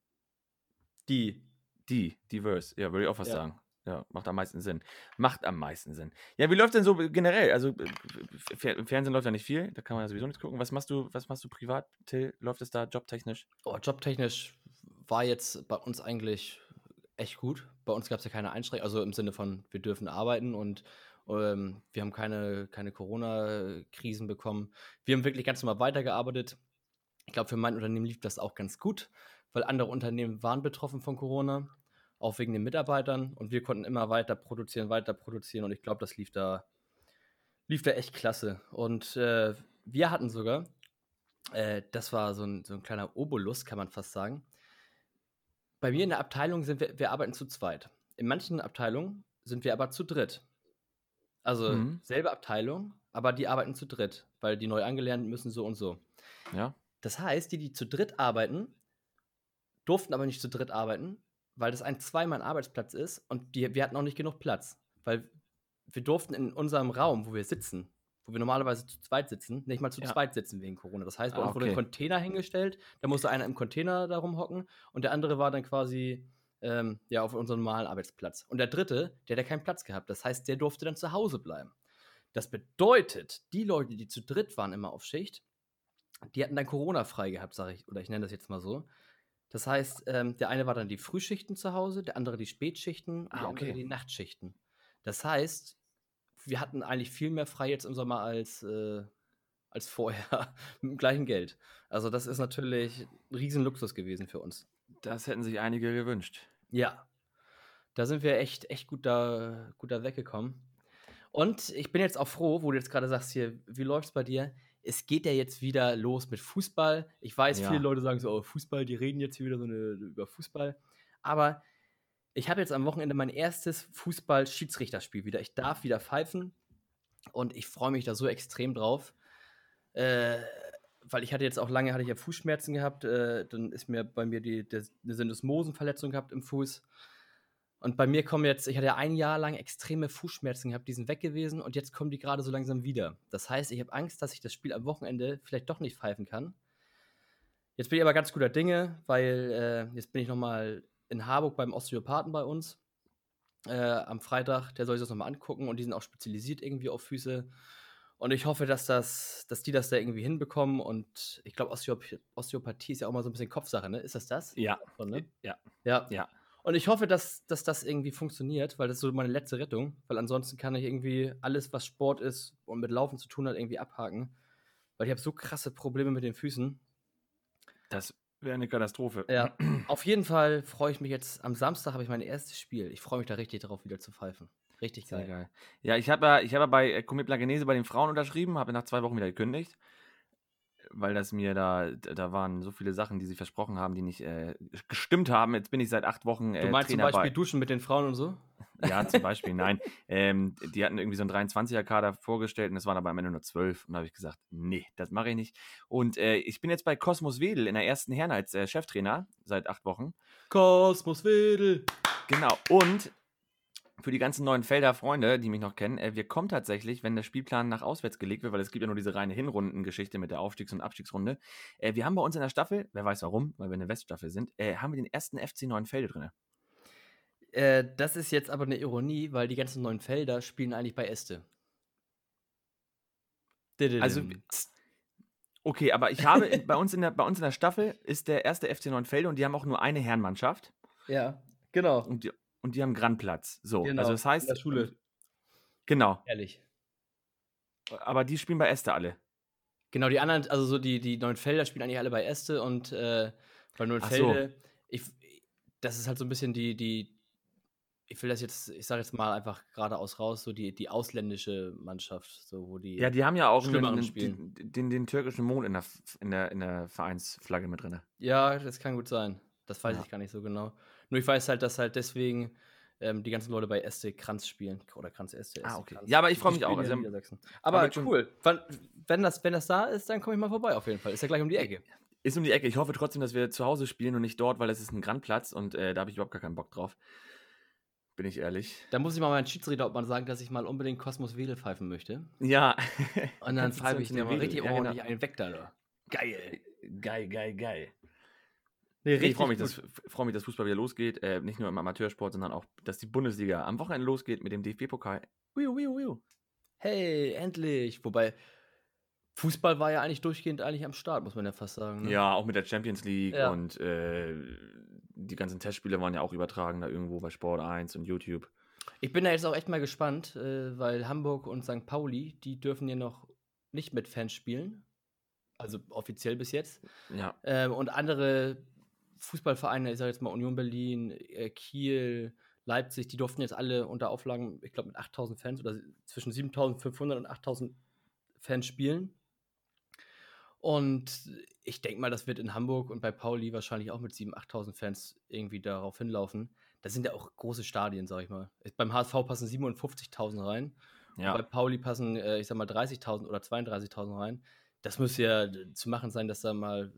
Die. die, diverse. Ja, würde ich auch was Ja. sagen. Ja, macht am meisten Sinn. Macht am meisten Sinn. Ja, wie läuft denn so generell? Also im Fernsehen läuft ja nicht viel, da kann man ja sowieso nichts gucken. Was machst du, was machst du privat, Till? Läuft es da jobtechnisch? Oh, jobtechnisch war jetzt bei uns eigentlich echt gut. Bei uns gab es ja keine Einschränkungen, also im Sinne von, wir dürfen arbeiten und ähm, wir haben keine, keine Corona-Krisen bekommen. Wir haben wirklich ganz normal weitergearbeitet. Ich glaube, für mein Unternehmen lief das auch ganz gut, weil andere Unternehmen waren betroffen von Corona, auch wegen den Mitarbeitern und wir konnten immer weiter produzieren, weiter produzieren und ich glaube, das lief da, lief da echt klasse. Und äh, wir hatten sogar, äh, das war so ein, so ein kleiner Obolus, kann man fast sagen. Bei mir in der Abteilung sind wir, wir arbeiten zu zweit. In manchen Abteilungen sind wir aber zu dritt. Also Mhm. selbe Abteilung, aber die arbeiten zu dritt, weil die neu angelernten müssen so und so. Ja. Das heißt, die, die zu dritt arbeiten, durften aber nicht zu dritt arbeiten, weil das ein Zweimann-Arbeitsplatz ist und die, wir hatten auch nicht genug Platz. Weil wir durften in unserem Raum, wo wir sitzen, wo wir normalerweise zu zweit sitzen, nicht mal zu Ja. zweit sitzen wegen Corona. Das heißt, bei Ah, uns wurde ein okay. Container hingestellt, da musste einer im Container darum hocken und der andere war dann quasi ähm, ja, auf unserem normalen Arbeitsplatz. Und der dritte, der hat ja keinen Platz gehabt. Das heißt, der durfte dann zu Hause bleiben. Das bedeutet, die Leute, die zu dritt waren immer auf Schicht, die hatten dann Corona frei gehabt, sage ich, oder ich nenne das jetzt mal so. Das heißt, ähm, der eine war dann die Frühschichten zu Hause, der andere die Spätschichten und Ah, der andere okay. die Nachtschichten. Das heißt, wir hatten eigentlich viel mehr frei jetzt im Sommer als, äh, als vorher mit dem gleichen Geld. Also das ist natürlich ein Riesenluxus gewesen für uns. Das hätten sich einige gewünscht. Ja, da sind wir echt, echt gut da, gut da weggekommen. Und ich bin jetzt auch froh, wo du jetzt gerade sagst hier, wie läuft's bei dir? Es geht ja jetzt wieder los mit Fußball. Ich weiß, Ja. viele Leute sagen so, oh, Fußball, die reden jetzt hier wieder so eine, über Fußball. Aber ich habe jetzt am Wochenende mein erstes Fußball-Schiedsrichterspiel wieder. Ich darf wieder pfeifen und ich freue mich da so extrem drauf. Äh, weil ich hatte jetzt auch lange hatte ich ja Fußschmerzen gehabt, äh, dann ist mir bei mir die, der, eine Syndesmosenverletzung gehabt im Fuß. Und bei mir kommen jetzt, ich hatte ja ein Jahr lang extreme Fußschmerzen gehabt, die sind weg gewesen und jetzt kommen die gerade so langsam wieder. Das heißt, ich habe Angst, dass ich das Spiel am Wochenende vielleicht doch nicht pfeifen kann. Jetzt bin ich aber ganz guter Dinge, weil äh, jetzt bin ich nochmal in Harburg beim Osteopathen bei uns äh, am Freitag. Der soll sich das nochmal angucken und die sind auch spezialisiert irgendwie auf Füße. Und ich hoffe, dass, das, dass die das da irgendwie hinbekommen. Und ich glaube, Osteop Osteopathie ist ja auch mal so ein bisschen Kopfsache, ne? Ist das das? Ja. Schon, ne? Ja. Ja. Ja. Und ich hoffe, dass, dass das irgendwie funktioniert, weil das ist so meine letzte Rettung. Weil ansonsten kann ich irgendwie alles, was Sport ist und mit Laufen zu tun hat, irgendwie abhaken. weil ich habe so krasse Probleme mit den Füßen. Das wäre eine Katastrophe. Ja, auf jeden Fall freue ich mich jetzt. Am Samstag habe ich mein erstes Spiel. Ich freue mich da richtig drauf, wieder zu pfeifen. Richtig Sehr geil. geil. Ja, ich habe ja, ich hab ja bei äh, Commit Plagenese bei den Frauen unterschrieben, habe nach zwei Wochen wieder gekündigt, weil das mir da, da waren so viele Sachen, die sie versprochen haben, die nicht äh, gestimmt haben. Jetzt bin ich seit acht Wochen äh, Du meinst Trainer zum Beispiel bei. Duschen mit den Frauen und so? Ja, zum Beispiel, nein. Ähm, die hatten irgendwie so einen 23er-Kader vorgestellt und es waren aber am Ende nur 12. Und da habe ich gesagt, nee, das mache ich nicht. Und äh, ich bin jetzt bei Cosmos Wedel in der ersten Herren als äh, Cheftrainer seit acht Wochen. Kosmos Wedel. Genau. Und für die ganzen neuen Felder Freunde, die mich noch kennen, äh, wir kommen tatsächlich, wenn der Spielplan nach auswärts gelegt wird, weil es gibt ja nur diese reine Hinrundengeschichte mit der Aufstiegs- und Abstiegsrunde. Äh, wir haben bei uns in der Staffel, wer weiß warum, weil wir eine Weststaffel sind, äh, haben wir den ersten FC Neuenfelde drin. Äh, das ist jetzt aber eine Ironie, weil die ganzen neuen Felder spielen eigentlich bei Este. Also, okay, aber ich habe bei, uns in der, bei uns in der Staffel ist der erste FC Neuenfelde und die haben auch nur eine Herrenmannschaft ja, genau. und die, und die haben Grandplatz. So, Genau, also das heißt. in der Schule. Genau, Ehrlich. aber die spielen bei Este alle. Genau, die anderen, also so die, die neuen Felder spielen eigentlich alle bei Este und äh, bei Neunfelde, ich, das ist halt so ein bisschen die, die, ich will das jetzt, ich sage jetzt mal einfach geradeaus raus, so die, die ausländische Mannschaft, so wo die. Ja, die haben ja auch einen, Spielen. den, den, den türkischen Mond in der, in der, in der Vereinsflagge mit drin. Ja, das kann gut sein. Das weiß Ja. ich gar nicht so genau. Nur ich weiß halt, dass halt deswegen ähm, die ganzen Leute bei Este Kranz spielen. Oder Kranz Este. Ah, okay. Kranz. Ja, aber ich freu Die mich auch. Also. Aber cool. Wenn, das, wenn das da ist, dann komme ich mal vorbei auf jeden Fall. Ist ja gleich um die Ecke. Ist um die Ecke. Ich hoffe trotzdem, dass wir zu Hause spielen und nicht dort, weil es ist ein Grandplatz und äh, da habe ich überhaupt gar keinen Bock drauf. Bin ich ehrlich. Da muss ich mal meinen Schiedsrichter mal sagen, dass ich mal unbedingt Kosmos Wedel pfeifen möchte. Ja. Und dann pfeife ich dir die mal richtig Ja, genau. ordentlich einen weg da. Geil. Geil, geil, geil. Nee, ich freue mich, dass, freu mich, dass Fußball wieder losgeht. Äh, nicht nur im Amateursport, sondern auch, dass die Bundesliga am Wochenende losgeht mit dem DFB-Pokal. Hey, endlich. Wobei, Fußball war ja eigentlich durchgehend eigentlich am Start, muss man ja fast sagen. Ne? Ja, auch mit der Champions League Ja. und äh, die ganzen Testspiele waren ja auch übertragen da irgendwo bei Sport 1 und YouTube. Ich bin da jetzt auch echt mal gespannt, äh, weil Hamburg und St. Pauli, die dürfen ja noch nicht mit Fans spielen. Also offiziell bis jetzt. Ja. Ähm, und andere Fußballvereine, ich sage jetzt mal Union Berlin, äh, Kiel, Leipzig, die durften jetzt alle unter Auflagen, ich glaube mit 8000 Fans oder zwischen 7500 und 8000 Fans spielen. Und ich denke mal, das wird in Hamburg und bei Pauli wahrscheinlich auch mit 7.000, 8.000 Fans irgendwie darauf hinlaufen. Das sind ja auch große Stadien, sag ich mal. Beim HSV passen 57.000 rein. Und bei Ja. Pauli passen, äh, ich sag mal, 30.000 oder 32.000 rein. Das müsste ja zu machen sein, dass da mal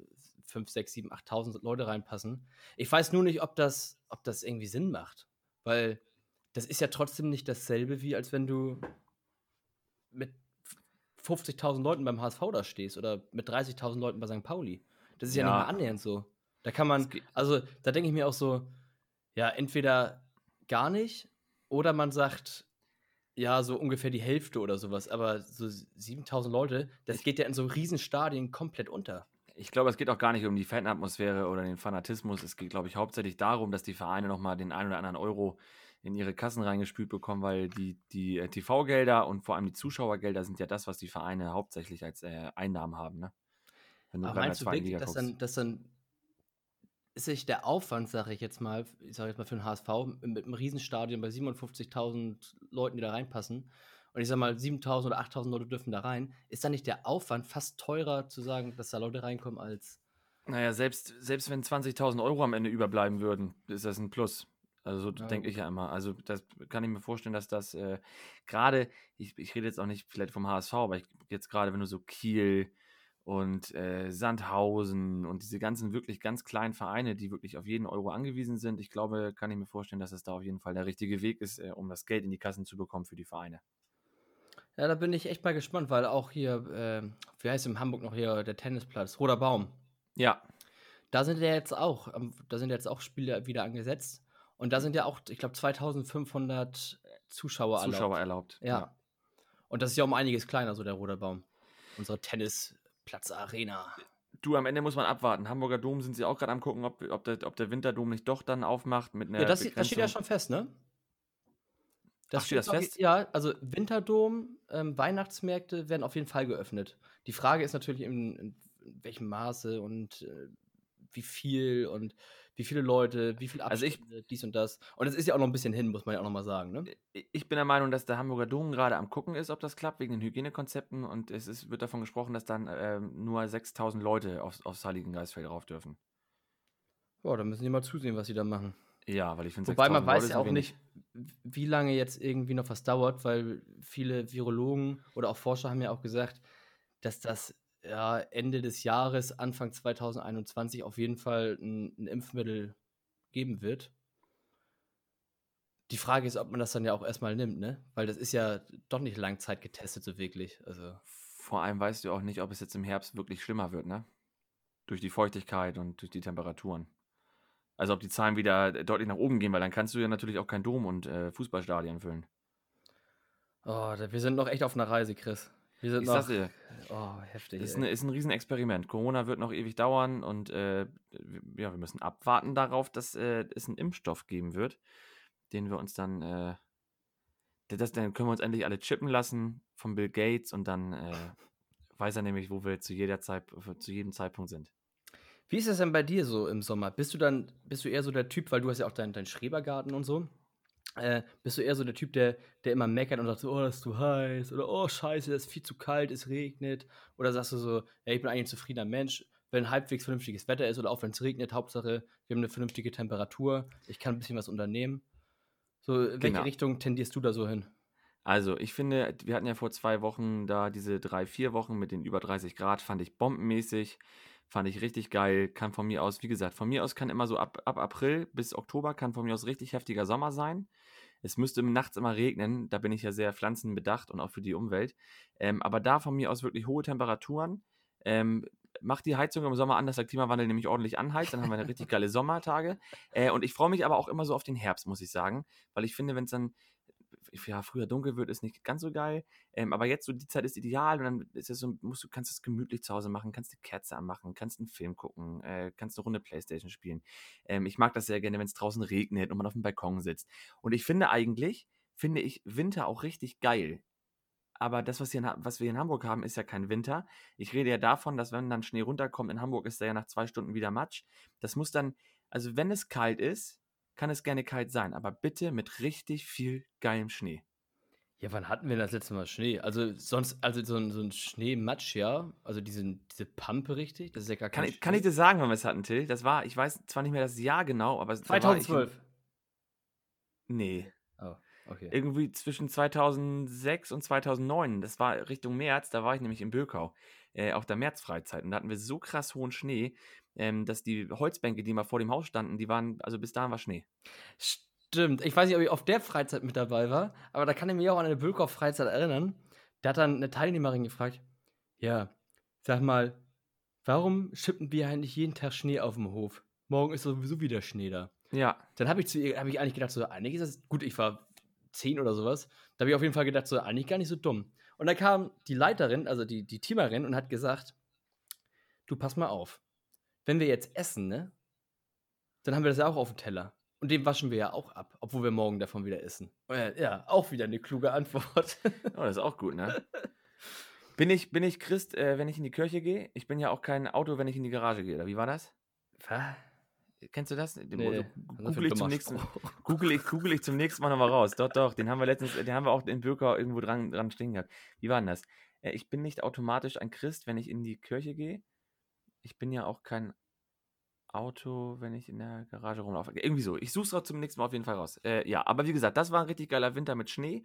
5, 6, 7, 8.000 Leute reinpassen. Ich weiß nur nicht, ob das, ob das irgendwie Sinn macht. Weil das ist ja trotzdem nicht dasselbe, wie als wenn du mit 50.000 Leuten beim HSV da stehst oder mit 30.000 Leuten bei St. Pauli. Das ist ja, Ja. nicht mal annähernd so. Da kann man, also da denke ich mir auch so, ja, entweder gar nicht oder man sagt, ja, so ungefähr die Hälfte oder sowas. Aber so 7000 Leute, das geht ja in so riesen Stadien komplett unter. Ich glaube, es geht auch gar nicht um die Fanatmosphäre oder den Fanatismus. Es geht, glaube ich, hauptsächlich darum, dass die Vereine nochmal den einen oder anderen Euro in ihre Kassen reingespült bekommen, weil die, die äh, TV-Gelder und vor allem die Zuschauergelder sind ja das, was die Vereine hauptsächlich als äh, Einnahmen haben. Ne? Wenn Aber in der meinst du wirklich, dass dann, dass dann ist sich der Aufwand, sage ich jetzt mal, ich sage jetzt mal für den HSV, mit einem Riesenstadion bei 57.000 Leuten, die da reinpassen, und ich sage mal 7.000 oder 8.000 Leute dürfen da rein, ist dann nicht der Aufwand fast teurer zu sagen, dass da Leute reinkommen als. Naja, selbst, selbst wenn 20.000 Euro am Ende überbleiben würden, ist das ein Plus. Also so Ja, denke ich ja immer. Also das kann ich mir vorstellen, dass das äh, gerade, ich, ich rede jetzt auch nicht vielleicht vom HSV, aber ich, jetzt gerade, wenn du so Kiel und äh, Sandhausen und diese ganzen wirklich ganz kleinen Vereine, die wirklich auf jeden Euro angewiesen sind, ich glaube, kann ich mir vorstellen, dass es da auf jeden Fall der richtige Weg ist, äh, um das Geld in die Kassen zu bekommen für die Vereine. Ja, da bin ich echt mal gespannt, weil auch hier, äh, wie heißt in Hamburg noch hier der Tennisplatz, Roter Baum. Ja, Da sind ja jetzt auch, ähm, da sind jetzt auch Spiele wieder angesetzt. Und da sind ja auch, ich glaube, 2500 Zuschauer erlaubt. Zuschauer erlaubt. Ja. Und das ist ja um einiges kleiner, so der Roter Baum. Unsere Tennisplatz-Arena. Du, am Ende muss man abwarten. Hamburger Dom sind sie auch gerade am gucken, ob, ob, der, ob der Winterdom nicht doch dann aufmacht mit einer Ja, das, das steht ja schon fest, ne? Das Ach, steht das fest? Ja, also Winterdom, ähm, Weihnachtsmärkte werden auf jeden Fall geöffnet. Die Frage ist natürlich, in, in welchem Maße und äh, wie viel und wie viele Leute, wie viel Also ich- Abstände, dies und das. Und es ist ja auch noch ein bisschen hin, muss man ja auch noch mal sagen. Ne? Ich bin der Meinung, dass der Hamburger Dom gerade am gucken ist, ob das klappt, wegen den Hygienekonzepten. Und es ist, wird davon gesprochen, dass dann ähm, nur 6000 Leute aufs, aufs Heiligengeistfeld rauf dürfen. Ja, da müssen die mal zusehen, was sie da machen. Ja, weil ich finde, Wobei man 6000 weiß Leute ja auch nicht, wie lange jetzt irgendwie noch was dauert, weil viele Virologen oder auch Forscher haben ja auch gesagt, dass das ja, Ende des Jahres, Anfang 2021 auf jeden Fall ein, ein Impfmittel geben wird. Die Frage ist, ob man das dann ja auch erstmal nimmt, ne? Weil das ist ja doch nicht Langzeit getestet, so wirklich. Also, Vor allem weißt du auch nicht, ob es jetzt im Herbst wirklich schlimmer wird, ne? Durch die Feuchtigkeit und durch die Temperaturen. Also ob die Zahlen wieder deutlich nach oben gehen, weil dann kannst du ja natürlich auch kein Dom und äh, Fußballstadien füllen. oh, wir sind noch echt auf einer Reise, Chris. Wir sind Ich noch. dir, Oh, heftig. das ist, eine, ist ein Riesenexperiment. Corona wird noch ewig dauern und äh, wir- ja, wir müssen abwarten darauf, dass äh, es einen Impfstoff geben wird, den wir uns dann, äh, das, dann können wir uns endlich alle chippen lassen von Bill Gates und dann äh, weiß er nämlich, wo wir zu jeder Zeit, zu jedem Zeitpunkt sind. Wie ist es denn bei dir so im Sommer? Bist du dann, bist du eher so der Typ, weil du hast ja auch deinen dein Schrebergarten und so, äh, bist du eher so der Typ, der, der immer meckert und sagt so, oh, das ist zu heiß oder oh, scheiße, das ist viel zu kalt, es regnet? Oder sagst du so, ja, ich bin eigentlich ein zufriedener Mensch, wenn halbwegs vernünftiges Wetter ist oder auch wenn es regnet, Hauptsache, wir haben eine vernünftige Temperatur, ich kann ein bisschen was unternehmen. So, in welche Genau. Richtung tendierst du da so hin? Also, ich finde, wir hatten ja vor zwei Wochen da diese drei, vier Wochen mit den über 30 Grad, fand ich bombenmäßig, fand ich richtig geil, kann von mir aus, wie gesagt, von mir aus kann immer so ab, ab April bis Oktober kann von mir aus richtig heftiger Sommer sein. Es müsste nachts immer regnen, da bin ich ja sehr pflanzenbedacht und auch für die Umwelt. Ähm, aber da von mir aus wirklich hohe Temperaturen. Ähm, macht die Heizung im Sommer an, dass der Klimawandel nämlich ordentlich anheizt, dann haben wir eine richtig geile Sommertage. Äh, und ich freue mich aber auch immer so auf den Herbst, muss ich sagen, weil ich finde, wenn es dann ja, früher dunkel wird, ist nicht ganz so geil. Ähm, aber jetzt so die Zeit ist ideal und dann ist es so, musst du, kannst es gemütlich zu Hause machen, kannst die Kerze anmachen, kannst einen Film gucken, äh, kannst eine Runde Playstation spielen. Ähm, ich mag das sehr gerne, wenn es draußen regnet und man auf dem Balkon sitzt. Und ich finde eigentlich, finde ich Winter auch richtig geil. Aber das, was, hier in, was wir hier in Hamburg haben, ist ja kein Winter. Ich rede ja davon, dass wenn dann Schnee runterkommt, in Hamburg ist der ja nach zwei Stunden wieder Matsch. Das muss dann, also wenn es kalt ist, kann es gerne kalt sein, aber bitte mit richtig viel geilem Schnee. Ja, wann hatten wir das letzte Mal Schnee? Also sonst, also so ein, so ein Schneematsch, ja. Also diesen, diese Pampe richtig, das ist ja gar Kann kein ich, kann ich dir sagen, wann wir es hatten, Till? Das war, ich weiß zwar nicht mehr das Jahr genau, aber es da war ich in- 2012. Nee, Oh, okay. irgendwie zwischen 2006 und 2009. Das war Richtung März, da war ich nämlich in Bökau, äh, auf der Märzfreizeit. Und da hatten wir so krass hohen Schnee, ähm, dass die Holzbänke, die mal vor dem Haus standen, die waren, also bis dahin war Schnee. Stimmt. Ich weiß nicht, ob ich auf der Freizeit mit dabei war, aber da kann ich mich auch an eine Bülkow-Freizeit erinnern. Da hat dann eine Teilnehmerin gefragt: Ja, sag mal, warum schippen wir eigentlich jeden Tag Schnee auf dem Hof? Morgen ist sowieso wieder Schnee da. Ja, Dann habe ich zu ihr hab ich eigentlich gedacht, so, eigentlich ist das gut, ich war zehn oder sowas. Da habe ich auf jeden Fall gedacht, so, eigentlich gar nicht so dumm. Und dann kam die Leiterin, also die, die Teamerin, und hat gesagt: Du, pass mal auf. Wenn wir jetzt essen, ne? Dann haben wir das ja auch auf dem Teller. Und den waschen wir ja auch ab, obwohl wir morgen davon wieder essen. Äh, ja, auch wieder eine kluge Antwort. oh, das ist auch gut, ne? Bin ich, bin ich Christ, äh, wenn ich in die Kirche gehe? Ich bin ja auch kein Auto, wenn ich in die Garage gehe, oder wie war das? Was? Kennst du das? Den- Nee, also, google, ich zum nächsten, google, ich, google ich zum nächsten Mal nochmal raus. Doch, doch, den haben wir letztens, den haben wir auch in Bürger irgendwo dran, dran stehen gehabt. Wie war denn das? Äh, ich bin nicht automatisch ein Christ, wenn ich in die Kirche gehe. Ich bin ja auch kein Auto, wenn ich in der Garage rumlaufe. Irgendwie so. Ich suche es zum nächsten Mal auf jeden Fall raus. Äh, ja, aber wie gesagt, das war ein richtig geiler Winter mit Schnee.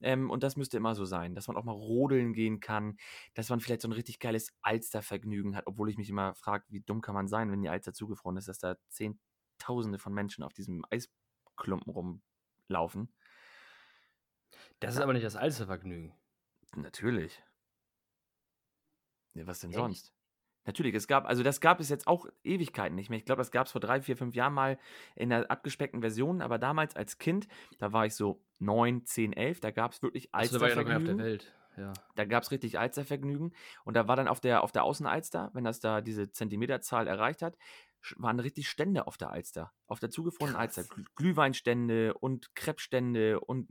Ähm, und das müsste immer so sein, dass man auch mal rodeln gehen kann, dass man vielleicht so ein richtig geiles Alstervergnügen hat, obwohl ich mich immer frage, wie dumm kann man sein, wenn die Alster zugefroren ist, dass da Zehntausende von Menschen auf diesem Eisklumpen rumlaufen. Das ist aber nicht das allste Vergnügen. Natürlich. Ja, was denn Echt? sonst? Natürlich, es gab, also das gab es jetzt auch Ewigkeiten nicht mehr. Ich glaube, das gab es vor drei, vier, fünf Jahren mal in einer abgespeckten Version, aber damals als Kind, da war ich so neun, zehn, elf, da gab es wirklich Also, da war ja noch nicht auf der Alstervergnügen. Welt. ja. Da gab es richtig Alstervergnügen. Und da war dann auf der, auf der Außenalster, wenn das da diese Zentimeterzahl erreicht hat, waren richtig Stände auf der Alster. Auf der zugefrorenen Krass. Alster. Gl- Glühweinstände und Kreppstände und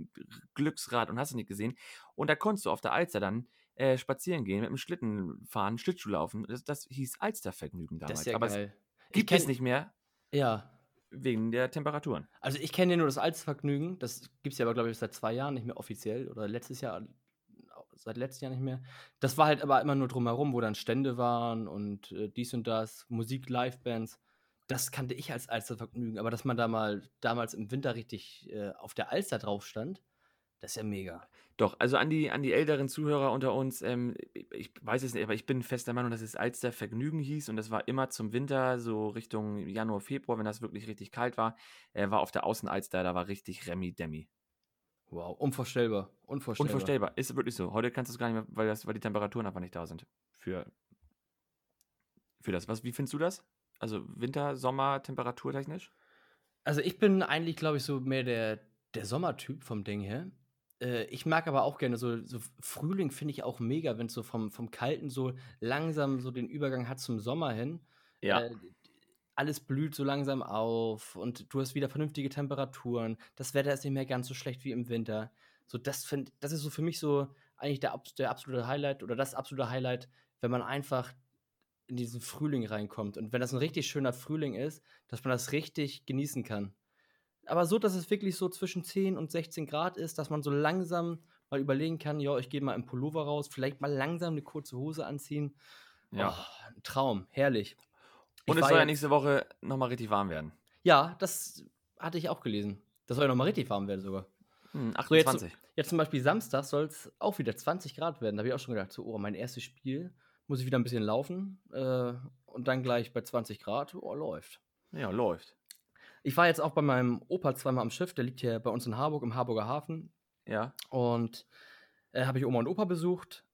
Glücksrad und hast du nicht gesehen. Und da konntest du auf der Alster dann äh, spazieren gehen, mit dem Schlitten fahren, Schlittschuh laufen. Das, das hieß Alstervergnügen damals. Das ist ja Aber geil. es gibt es nicht mehr Ja. wegen der Temperaturen. Also ich kenne ja nur das Alstervergnügen. Das gibt es ja aber, glaube ich, seit zwei Jahren nicht mehr offiziell. Oder letztes Jahr, seit letztes Jahr nicht mehr. Das war halt aber immer nur drumherum, wo dann Stände waren und äh, dies und das, Musik, Livebands. Das kannte ich als Alstervergnügen. Aber dass man da mal damals im Winter richtig äh, auf der Alster drauf stand, das ist ja mega. Doch, also an die, an die älteren Zuhörer unter uns, ähm, ich- weiß es nicht, aber ich bin fest der Meinung, dass es Alster Vergnügen hieß und das war immer zum Winter, so Richtung Januar, Februar, wenn das wirklich richtig kalt war, äh, war auf der Außenalster, da war richtig Remi Demi. Wow, unvorstellbar. Unvorstellbar. Unvorstellbar, ist wirklich so. Heute kannst du es gar nicht mehr, weil, das, weil die Temperaturen einfach nicht da sind. Für, für das. Was, wie findest du das? Also Winter, Sommer, temperaturtechnisch? Also ich bin eigentlich, glaube ich, so mehr der, der Sommertyp vom Ding her. Äh, ich mag aber auch gerne so, so Frühling finde ich auch mega, wenn es so vom, vom Kalten so langsam so den Übergang hat zum Sommer hin. Äh, alles blüht so langsam auf und du hast wieder vernünftige Temperaturen. Das Wetter ist nicht mehr ganz so schlecht wie im Winter. So, das find, das ist so für mich so eigentlich der, der absolute Highlight oder das absolute Highlight, wenn man einfach in diesen Frühling reinkommt. Und wenn das ein richtig schöner Frühling ist, dass man das richtig genießen kann. Aber so, dass es wirklich so zwischen 10 und 16 Grad ist, dass man so langsam mal überlegen kann, ja, ich gehe mal im Pullover raus, vielleicht mal langsam eine kurze Hose anziehen. ja. Oh, ein Traum, herrlich. und Ich es soll ja nächste Woche nochmal richtig warm werden. Ja, das hatte ich auch gelesen. Das soll ja nochmal richtig warm werden sogar. Hm, So, jetzt, 28. jetzt zum Beispiel Samstag soll es auch wieder 20 Grad werden. Da habe ich auch schon gedacht, so, oh, mein erstes Spiel, muss ich wieder ein bisschen laufen äh, und dann gleich bei 20 Grad, oh, läuft. ja, läuft. Ich war jetzt auch bei meinem Opa zweimal am Schiff, der liegt hier bei uns in Harburg, im Harburger Hafen. Ja. Und äh, habe ich Oma und Opa besucht.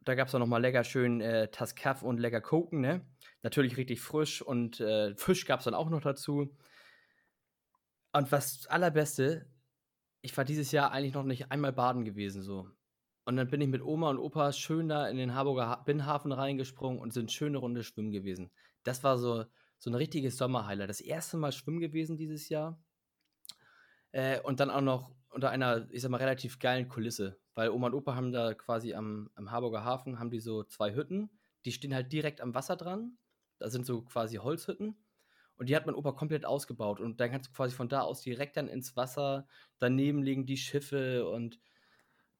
Da gab es auch nochmal lecker schön äh, Taskaff und lecker Koken, ne? Natürlich richtig frisch und äh, Fisch gab es dann auch noch dazu. Und was das allerbeste, ich war dieses Jahr eigentlich noch nicht einmal baden gewesen, so. Und dann bin ich mit Oma und Opa schön da in den Harburger ha Binnenhafen reingesprungen und sind schöne Runde schwimmen gewesen. Das war so, so ein richtiges Sommerhighlight. Das erste Mal schwimmen gewesen dieses Jahr. Äh, und dann auch noch unter einer, ich sag mal, relativ geilen Kulisse. Weil Oma und Opa haben da quasi am, am Harburger Hafen, haben die so zwei Hütten. Die stehen halt direkt am Wasser dran. Da sind so quasi Holzhütten. Und die hat mein Opa komplett ausgebaut. Und dann kannst du quasi von da aus direkt dann ins Wasser. Daneben liegen die Schiffe und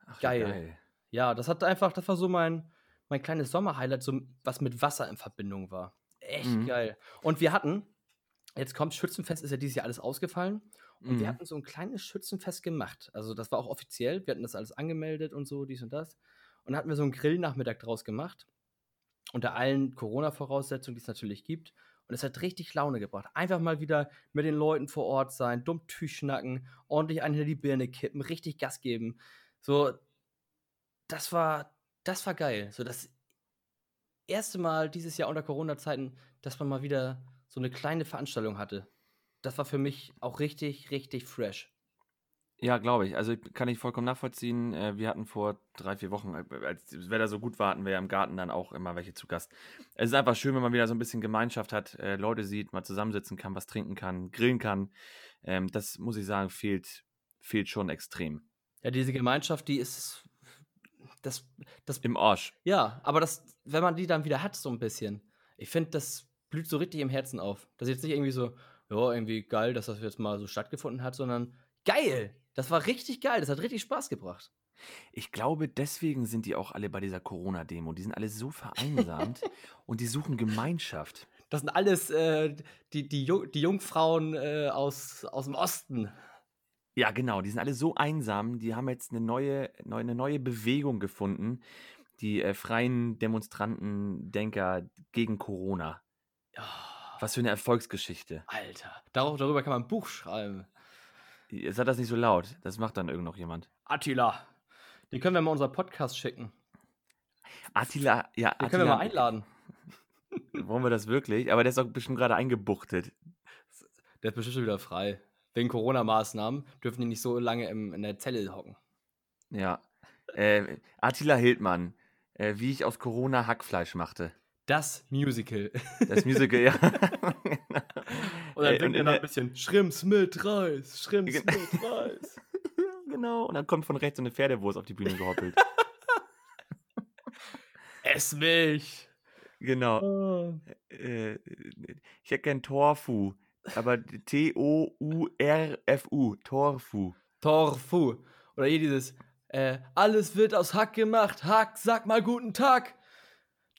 Ach, wie Geil. ja, das hat einfach, das war so mein, mein kleines Sommerhighlight, so was mit Wasser in Verbindung war. Echt Mhm. geil. Und wir hatten, jetzt kommt Schützenfest, ist ja dieses Jahr alles ausgefallen. Und wir Mhm. hatten so ein kleines Schützenfest gemacht. Also das war auch offiziell. Wir hatten das alles angemeldet und so, dies und das. Und da hatten wir so einen Grillnachmittag draus gemacht. Unter allen Corona-Voraussetzungen, die es natürlich gibt. Und es hat richtig Laune gebracht. Einfach mal wieder mit den Leuten vor Ort sein, dumm Tüch schnacken, ordentlich einen hinter die Birne kippen, richtig Gas geben. So, das war, das war geil. So das erste Mal dieses Jahr unter Corona-Zeiten, dass man mal wieder so eine kleine Veranstaltung hatte. Das war für mich auch richtig, richtig fresh. Ja, glaube ich. Also kann ich vollkommen nachvollziehen. Äh, Wir hatten vor drei, vier Wochen, äh, als das Wetter so gut war, hatten wir ja im Garten dann auch immer welche zu Gast. Es ist einfach schön, wenn man wieder so ein bisschen Gemeinschaft hat, äh, Leute sieht, mal zusammensitzen kann, was trinken kann, grillen kann. Ähm, Das muss ich sagen, fehlt, fehlt schon extrem. Ja, diese Gemeinschaft, die ist. Das, das, Im Arsch. ja, aber das, wenn man die dann wieder hat, so ein bisschen, ich finde, das blüht so richtig im Herzen auf. Das ist jetzt nicht irgendwie so, ja, irgendwie geil, dass das jetzt mal so stattgefunden hat, sondern geil! Das war richtig geil, das hat richtig Spaß gebracht. Ich glaube, deswegen sind die auch alle bei dieser Corona-Demo. Die sind alle so vereinsamt und die suchen Gemeinschaft. Das sind alles äh, die, die, Ju- die Jungfrauen äh, aus, aus dem Osten. Ja, genau. Die sind alle so einsam. Die haben jetzt eine neue, neu- eine neue Bewegung gefunden. Die äh, freien Demonstranten, Denker gegen Corona. Oh, Was für eine Erfolgsgeschichte. Alter, Dar darüber kann man ein Buch schreiben. Sag das nicht so laut. Das macht dann irgend noch jemand. Attila. Den können wir mal unser Podcast schicken. Attila, ja, Den können wir mal Attila, einladen. wollen wir das wirklich? Aber der ist doch bestimmt gerade eingebuchtet. Der ist bestimmt schon wieder frei. Wegen Corona-Maßnahmen dürfen die nicht so lange im, in der Zelle hocken. Ja. Äh, Attila Hildmann, äh, wie ich aus Corona Hackfleisch machte. Das Musical. Das Musical, ja. Und dann Ey, singt er noch ein bisschen Schrimps mit Reis, Schrimps mit Reis. genau. Und dann kommt von rechts so eine Pferdewurst auf die Bühne gehoppelt. Ess mich. genau. Oh. Äh, ich hätte gern Torfu. Aber T-O-U-R-F-U. Torfu. Torfu. Oder hier dieses, äh, alles wird aus Hack gemacht. Hack, sag mal guten Tag.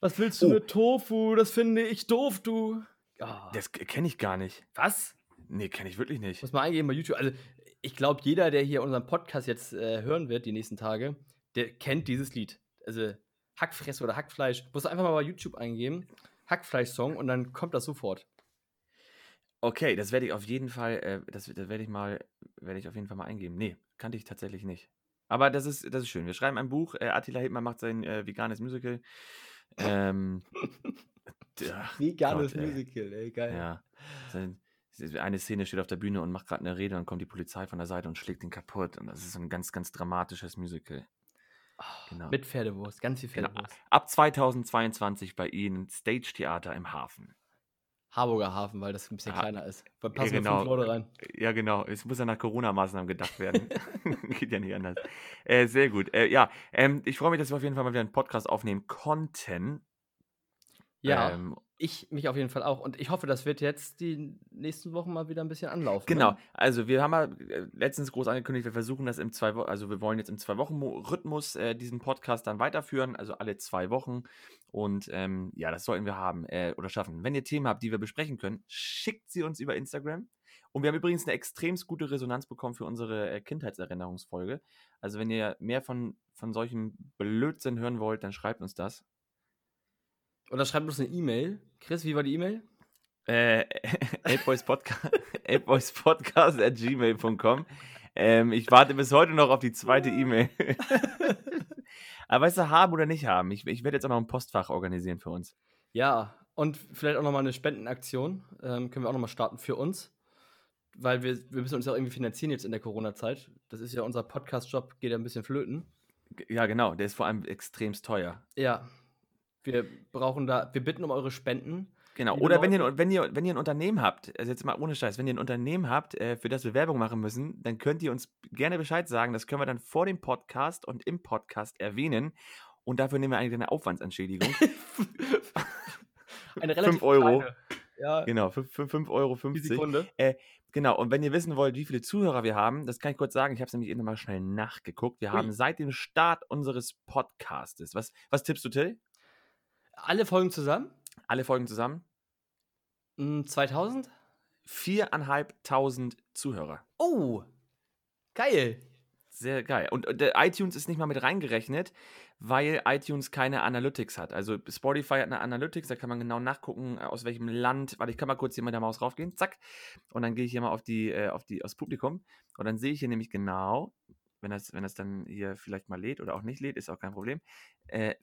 Was willst du Oh. mit Tofu? Das finde ich doof, du. Ah. Das kenne ich gar nicht. was? Nee, kenne ich wirklich nicht. Muss man eingeben bei YouTube. Also, ich glaube, jeder, der hier unseren Podcast jetzt äh, hören wird, die nächsten Tage, der kennt dieses Lied. Also, Hackfresse oder Hackfleisch. Muss einfach mal bei YouTube eingeben. Hackfleisch-Song und dann kommt das sofort. Okay, das werde ich auf jeden Fall, äh, das, das werde ich mal, werde ich auf jeden Fall mal eingeben. Nee, kannte ich tatsächlich nicht. Aber das ist, das ist schön. Wir schreiben ein Buch. Äh, Attila Hildmann macht sein äh, veganes Musical. Ähm, ach Veganes Gott. Musical, ey, geil. Ja. Sein- Eine Szene steht auf der Bühne und macht gerade eine Rede und kommt die Polizei von der Seite und schlägt ihn kaputt. Und das ist so ein ganz, ganz dramatisches Musical. Genau. Mit Pferdewurst, ganz viel Genau. Pferdewurst. Ab 2022 bei Ihnen Stage Theater im Hafen. Harburger Hafen, weil das ein bisschen Ah, kleiner ist. Da ja, passen nur genau. fünf Leute rein. Ja, genau. Es muss ja nach Corona-Maßnahmen gedacht werden. Geht ja nicht anders. Äh, sehr gut. Äh, ja, ähm, ich freue mich, dass wir auf jeden Fall mal wieder einen Podcast aufnehmen konnten. Ja, Ähm, ich mich auf jeden Fall auch. Und ich hoffe, das wird jetzt die nächsten Wochen mal wieder ein bisschen anlaufen. Genau, Ne? also wir haben ja äh, letztens groß angekündigt, wir versuchen das im zwei Wochen, also wir wollen jetzt im zwei Wochen Rhythmus äh, diesen Podcast dann weiterführen, also alle zwei Wochen. Und ähm, ja, das sollten wir haben äh, oder schaffen. Wenn ihr Themen habt, die wir besprechen können, schickt sie uns über Instagram. Und wir haben übrigens eine extremst gute Resonanz bekommen für unsere äh, Kindheitserinnerungsfolge. Also wenn ihr mehr von, von solchen Blödsinn hören wollt, dann schreibt uns das. Oder schreibt uns eine E-Mail. Chris, wie war die E-Mail? Äh, elbboyspodcast at gmail.com. Ähm, ich warte bis heute noch auf die zweite E-Mail. Aber weißt du, haben oder nicht haben? Ich, ich werde jetzt auch noch ein Postfach organisieren für uns. Ja, und vielleicht auch nochmal eine Spendenaktion. Ähm, können wir auch nochmal starten für uns. Weil wir, wir müssen uns ja auch irgendwie finanzieren jetzt in der Corona-Zeit. Das ist ja unser Podcast-Job, geht ja ein bisschen flöten. Ja, genau. Der ist vor allem extremst teuer. Ja. Wir brauchen da, wir bitten um eure Spenden. Genau. Oder wenn ihr, wenn, ihr, wenn ihr ein Unternehmen habt, also jetzt mal ohne Scheiß, wenn ihr ein Unternehmen habt, äh, für das wir Werbung machen müssen, dann könnt ihr uns gerne Bescheid sagen. Das können wir dann vor dem Podcast und im Podcast erwähnen. Und dafür nehmen wir eigentlich eine Aufwandsentschädigung. Eine relativ Fünf Euro. kleine. Ja, genau, 5,50 Euro. die Sekunde. Genau, und wenn ihr wissen wollt, wie viele Zuhörer wir haben, das kann ich kurz sagen, ich habe es nämlich eben mal schnell nachgeguckt. Wir Ui. haben seit dem Start unseres Podcastes, was, was tippst du, Till? Alle Folgen zusammen? Alle Folgen zusammen? Mm, 2000? Viereinhalbtausend Zuhörer. Oh, geil. Sehr geil. Und äh, der iTunes ist nicht mal mit reingerechnet, weil iTunes keine Analytics hat. Also Spotify hat eine Analytics, da kann man genau nachgucken, äh, aus welchem Land. Warte, ich kann mal kurz hier mit der Maus raufgehen. Zack. Und dann gehe ich hier mal auf die, äh, auf die, aufs Publikum. Und dann sehe ich hier nämlich genau, wenn das, wenn das dann hier vielleicht mal lädt oder auch nicht lädt, ist auch kein Problem. Äh,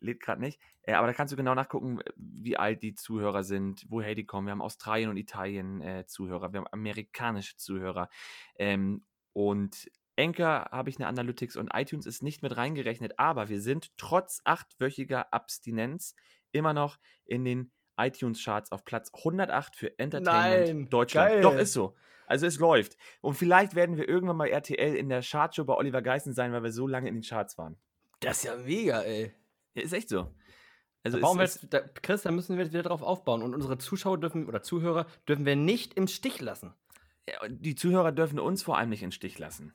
lädt gerade nicht. Äh, aber da kannst du genau nachgucken, wie alt die Zuhörer sind, woher die kommen. Wir haben Australien und Italien äh, Zuhörer, wir haben amerikanische Zuhörer. Ähm, und Anchor habe ich eine Analytics und iTunes ist nicht mit reingerechnet, aber wir sind trotz achtwöchiger Abstinenz immer noch in den iTunes-Charts auf Platz 108 für Entertainment Nein, Deutschland. geil. Doch, ist so. Also es läuft. Und vielleicht werden wir irgendwann mal RTL in der Chartshow bei Oliver Geissen sein, weil wir so lange in den Charts waren. Das ist ja mega, ey. Ja, ist echt so. Also Da bauen wir da, Chris, da müssen wir jetzt wieder drauf aufbauen. Und unsere Zuschauer dürfen oder Zuhörer dürfen wir nicht im Stich lassen. ja, die Zuhörer dürfen uns vor allem nicht den Stich lassen.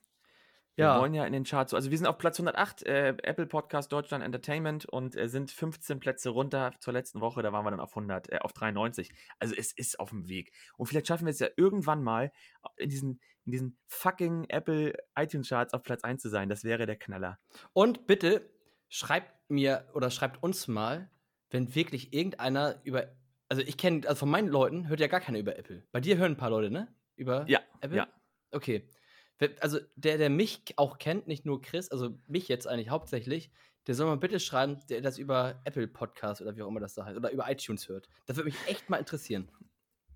Wir Ja. wollen ja in den Charts. Also wir sind auf Platz 108, äh, Apple Podcast Deutschland Entertainment und äh, sind 15 Plätze runter zur letzten Woche. Da waren wir dann auf 100, äh, auf 93. Also es ist auf dem Weg. Und vielleicht schaffen wir es ja irgendwann mal in diesen, in diesen fucking Apple iTunes Charts auf Platz 1 zu sein. Das wäre der Knaller. Und bitte schreibt mir oder schreibt uns mal, wenn wirklich irgendeiner über. Also ich kenne, also von meinen Leuten hört ja gar keiner über Apple. Bei dir hören ein paar Leute, ne? Über Ja, Apple? ja. Okay. Also der, der mich auch kennt, nicht nur Chris, also mich jetzt eigentlich hauptsächlich, der soll mal bitte schreiben, der das über Apple Podcast oder wie auch immer das da heißt, oder über iTunes hört. Das würde mich echt mal interessieren.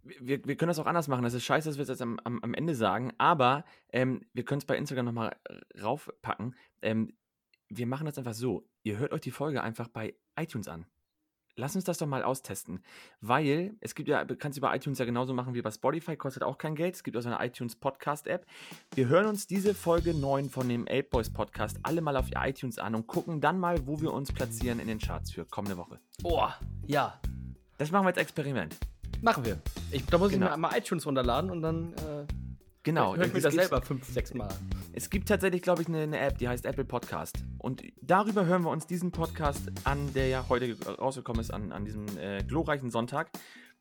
wir, wir können das auch anders machen. Das ist scheiße, dass wir es jetzt am, am, am Ende sagen, aber ähm, wir können es bei Instagram nochmal raufpacken. Ähm, wir machen das einfach so. Ihr hört euch die Folge einfach bei iTunes an. Lass uns das doch mal austesten. Weil es gibt ja, du kannst über iTunes ja genauso machen wie bei Spotify, kostet auch kein Geld. Es gibt auch so eine iTunes Podcast-App. Wir hören uns diese Folge 9 von dem 8 Boys Podcast alle mal auf iTunes an und gucken dann mal, wo wir uns platzieren in den Charts für kommende Woche. Oh, ja. Das machen wir als Experiment. Machen wir. Ich, da muss Genau. ich mir mal iTunes runterladen und dann äh, Genau. höre ich mir es das selber fünf, sechs Mal. Es gibt tatsächlich, glaube ich, eine, eine App, die heißt Apple Podcast. Und darüber hören wir uns diesen Podcast an, der ja heute ge- rausgekommen ist, an, an diesem äh, glorreichen Sonntag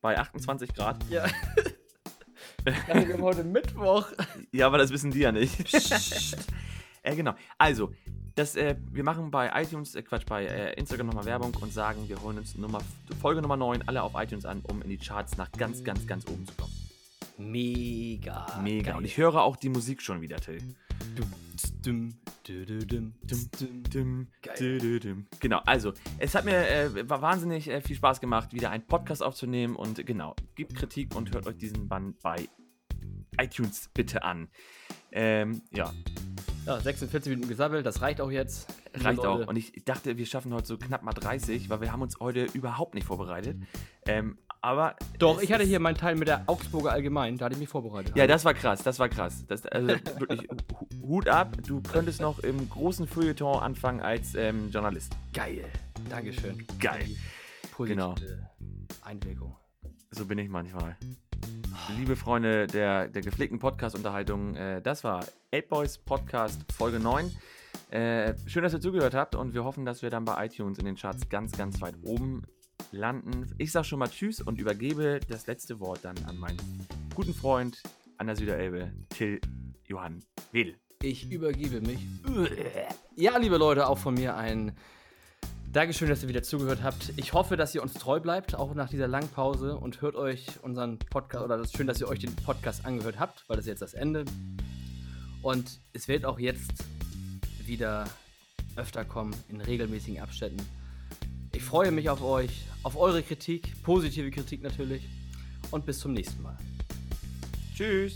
bei 28 Grad. Ja. ja, wir haben heute Mittwoch. Ja, aber das wissen die ja nicht. äh, genau. Also, das, äh, wir machen bei iTunes, äh, Quatsch, bei äh, Instagram nochmal Werbung und sagen, wir holen uns Nummer, Folge Nummer 9 alle auf iTunes an, um in die Charts nach ganz, ganz, ganz oben zu kommen. Mega. Mega. geil. Und ich höre auch die Musik schon wieder, Till. Genau, also, es hat mir äh, war wahnsinnig äh, viel Spaß gemacht, wieder einen Podcast aufzunehmen und genau, gebt Kritik und hört euch diesen Band bei iTunes bitte an. Ähm, ja, Ja, 46 Minuten gesammelt, das reicht auch jetzt. Reicht auch. Und ich dachte, wir schaffen heute so knapp mal 30, weil wir haben uns heute überhaupt nicht vorbereitet. Ähm, aber Doch, ich hatte hier meinen Teil mit der Augsburger Allgemein, da hatte ich mich vorbereitet. Ja, das war krass, das war krass. Das, also wirklich, Hu- Hut ab, du könntest noch im großen Feuilleton anfangen als ähm, Journalist. geil. Dankeschön. Geil. Positive Genau. Einwirkung. So bin ich manchmal. Liebe Freunde der, der gepflegten Podcast-Unterhaltung, äh, das war 8 Boys Podcast Folge 9. Äh, schön, dass ihr zugehört habt und wir hoffen, dass wir dann bei iTunes in den Charts ganz, ganz weit oben landen. Ich sag schon mal Tschüss und übergebe das letzte Wort dann an meinen guten Freund an der Süderelbe, Till Johann Wedel. Ich übergebe mich. Ja, liebe Leute, auch von mir ein Dankeschön, dass ihr wieder zugehört habt. Ich hoffe, dass ihr uns treu bleibt, auch nach dieser langen Pause und hört euch unseren Podcast, oder das ist schön, dass ihr euch den Podcast angehört habt, weil das ist jetzt das Ende. Und es wird auch jetzt wieder öfter kommen, in regelmäßigen Abständen. Ich freue mich auf euch, auf eure Kritik, positive Kritik natürlich. Und bis zum nächsten Mal. Tschüss.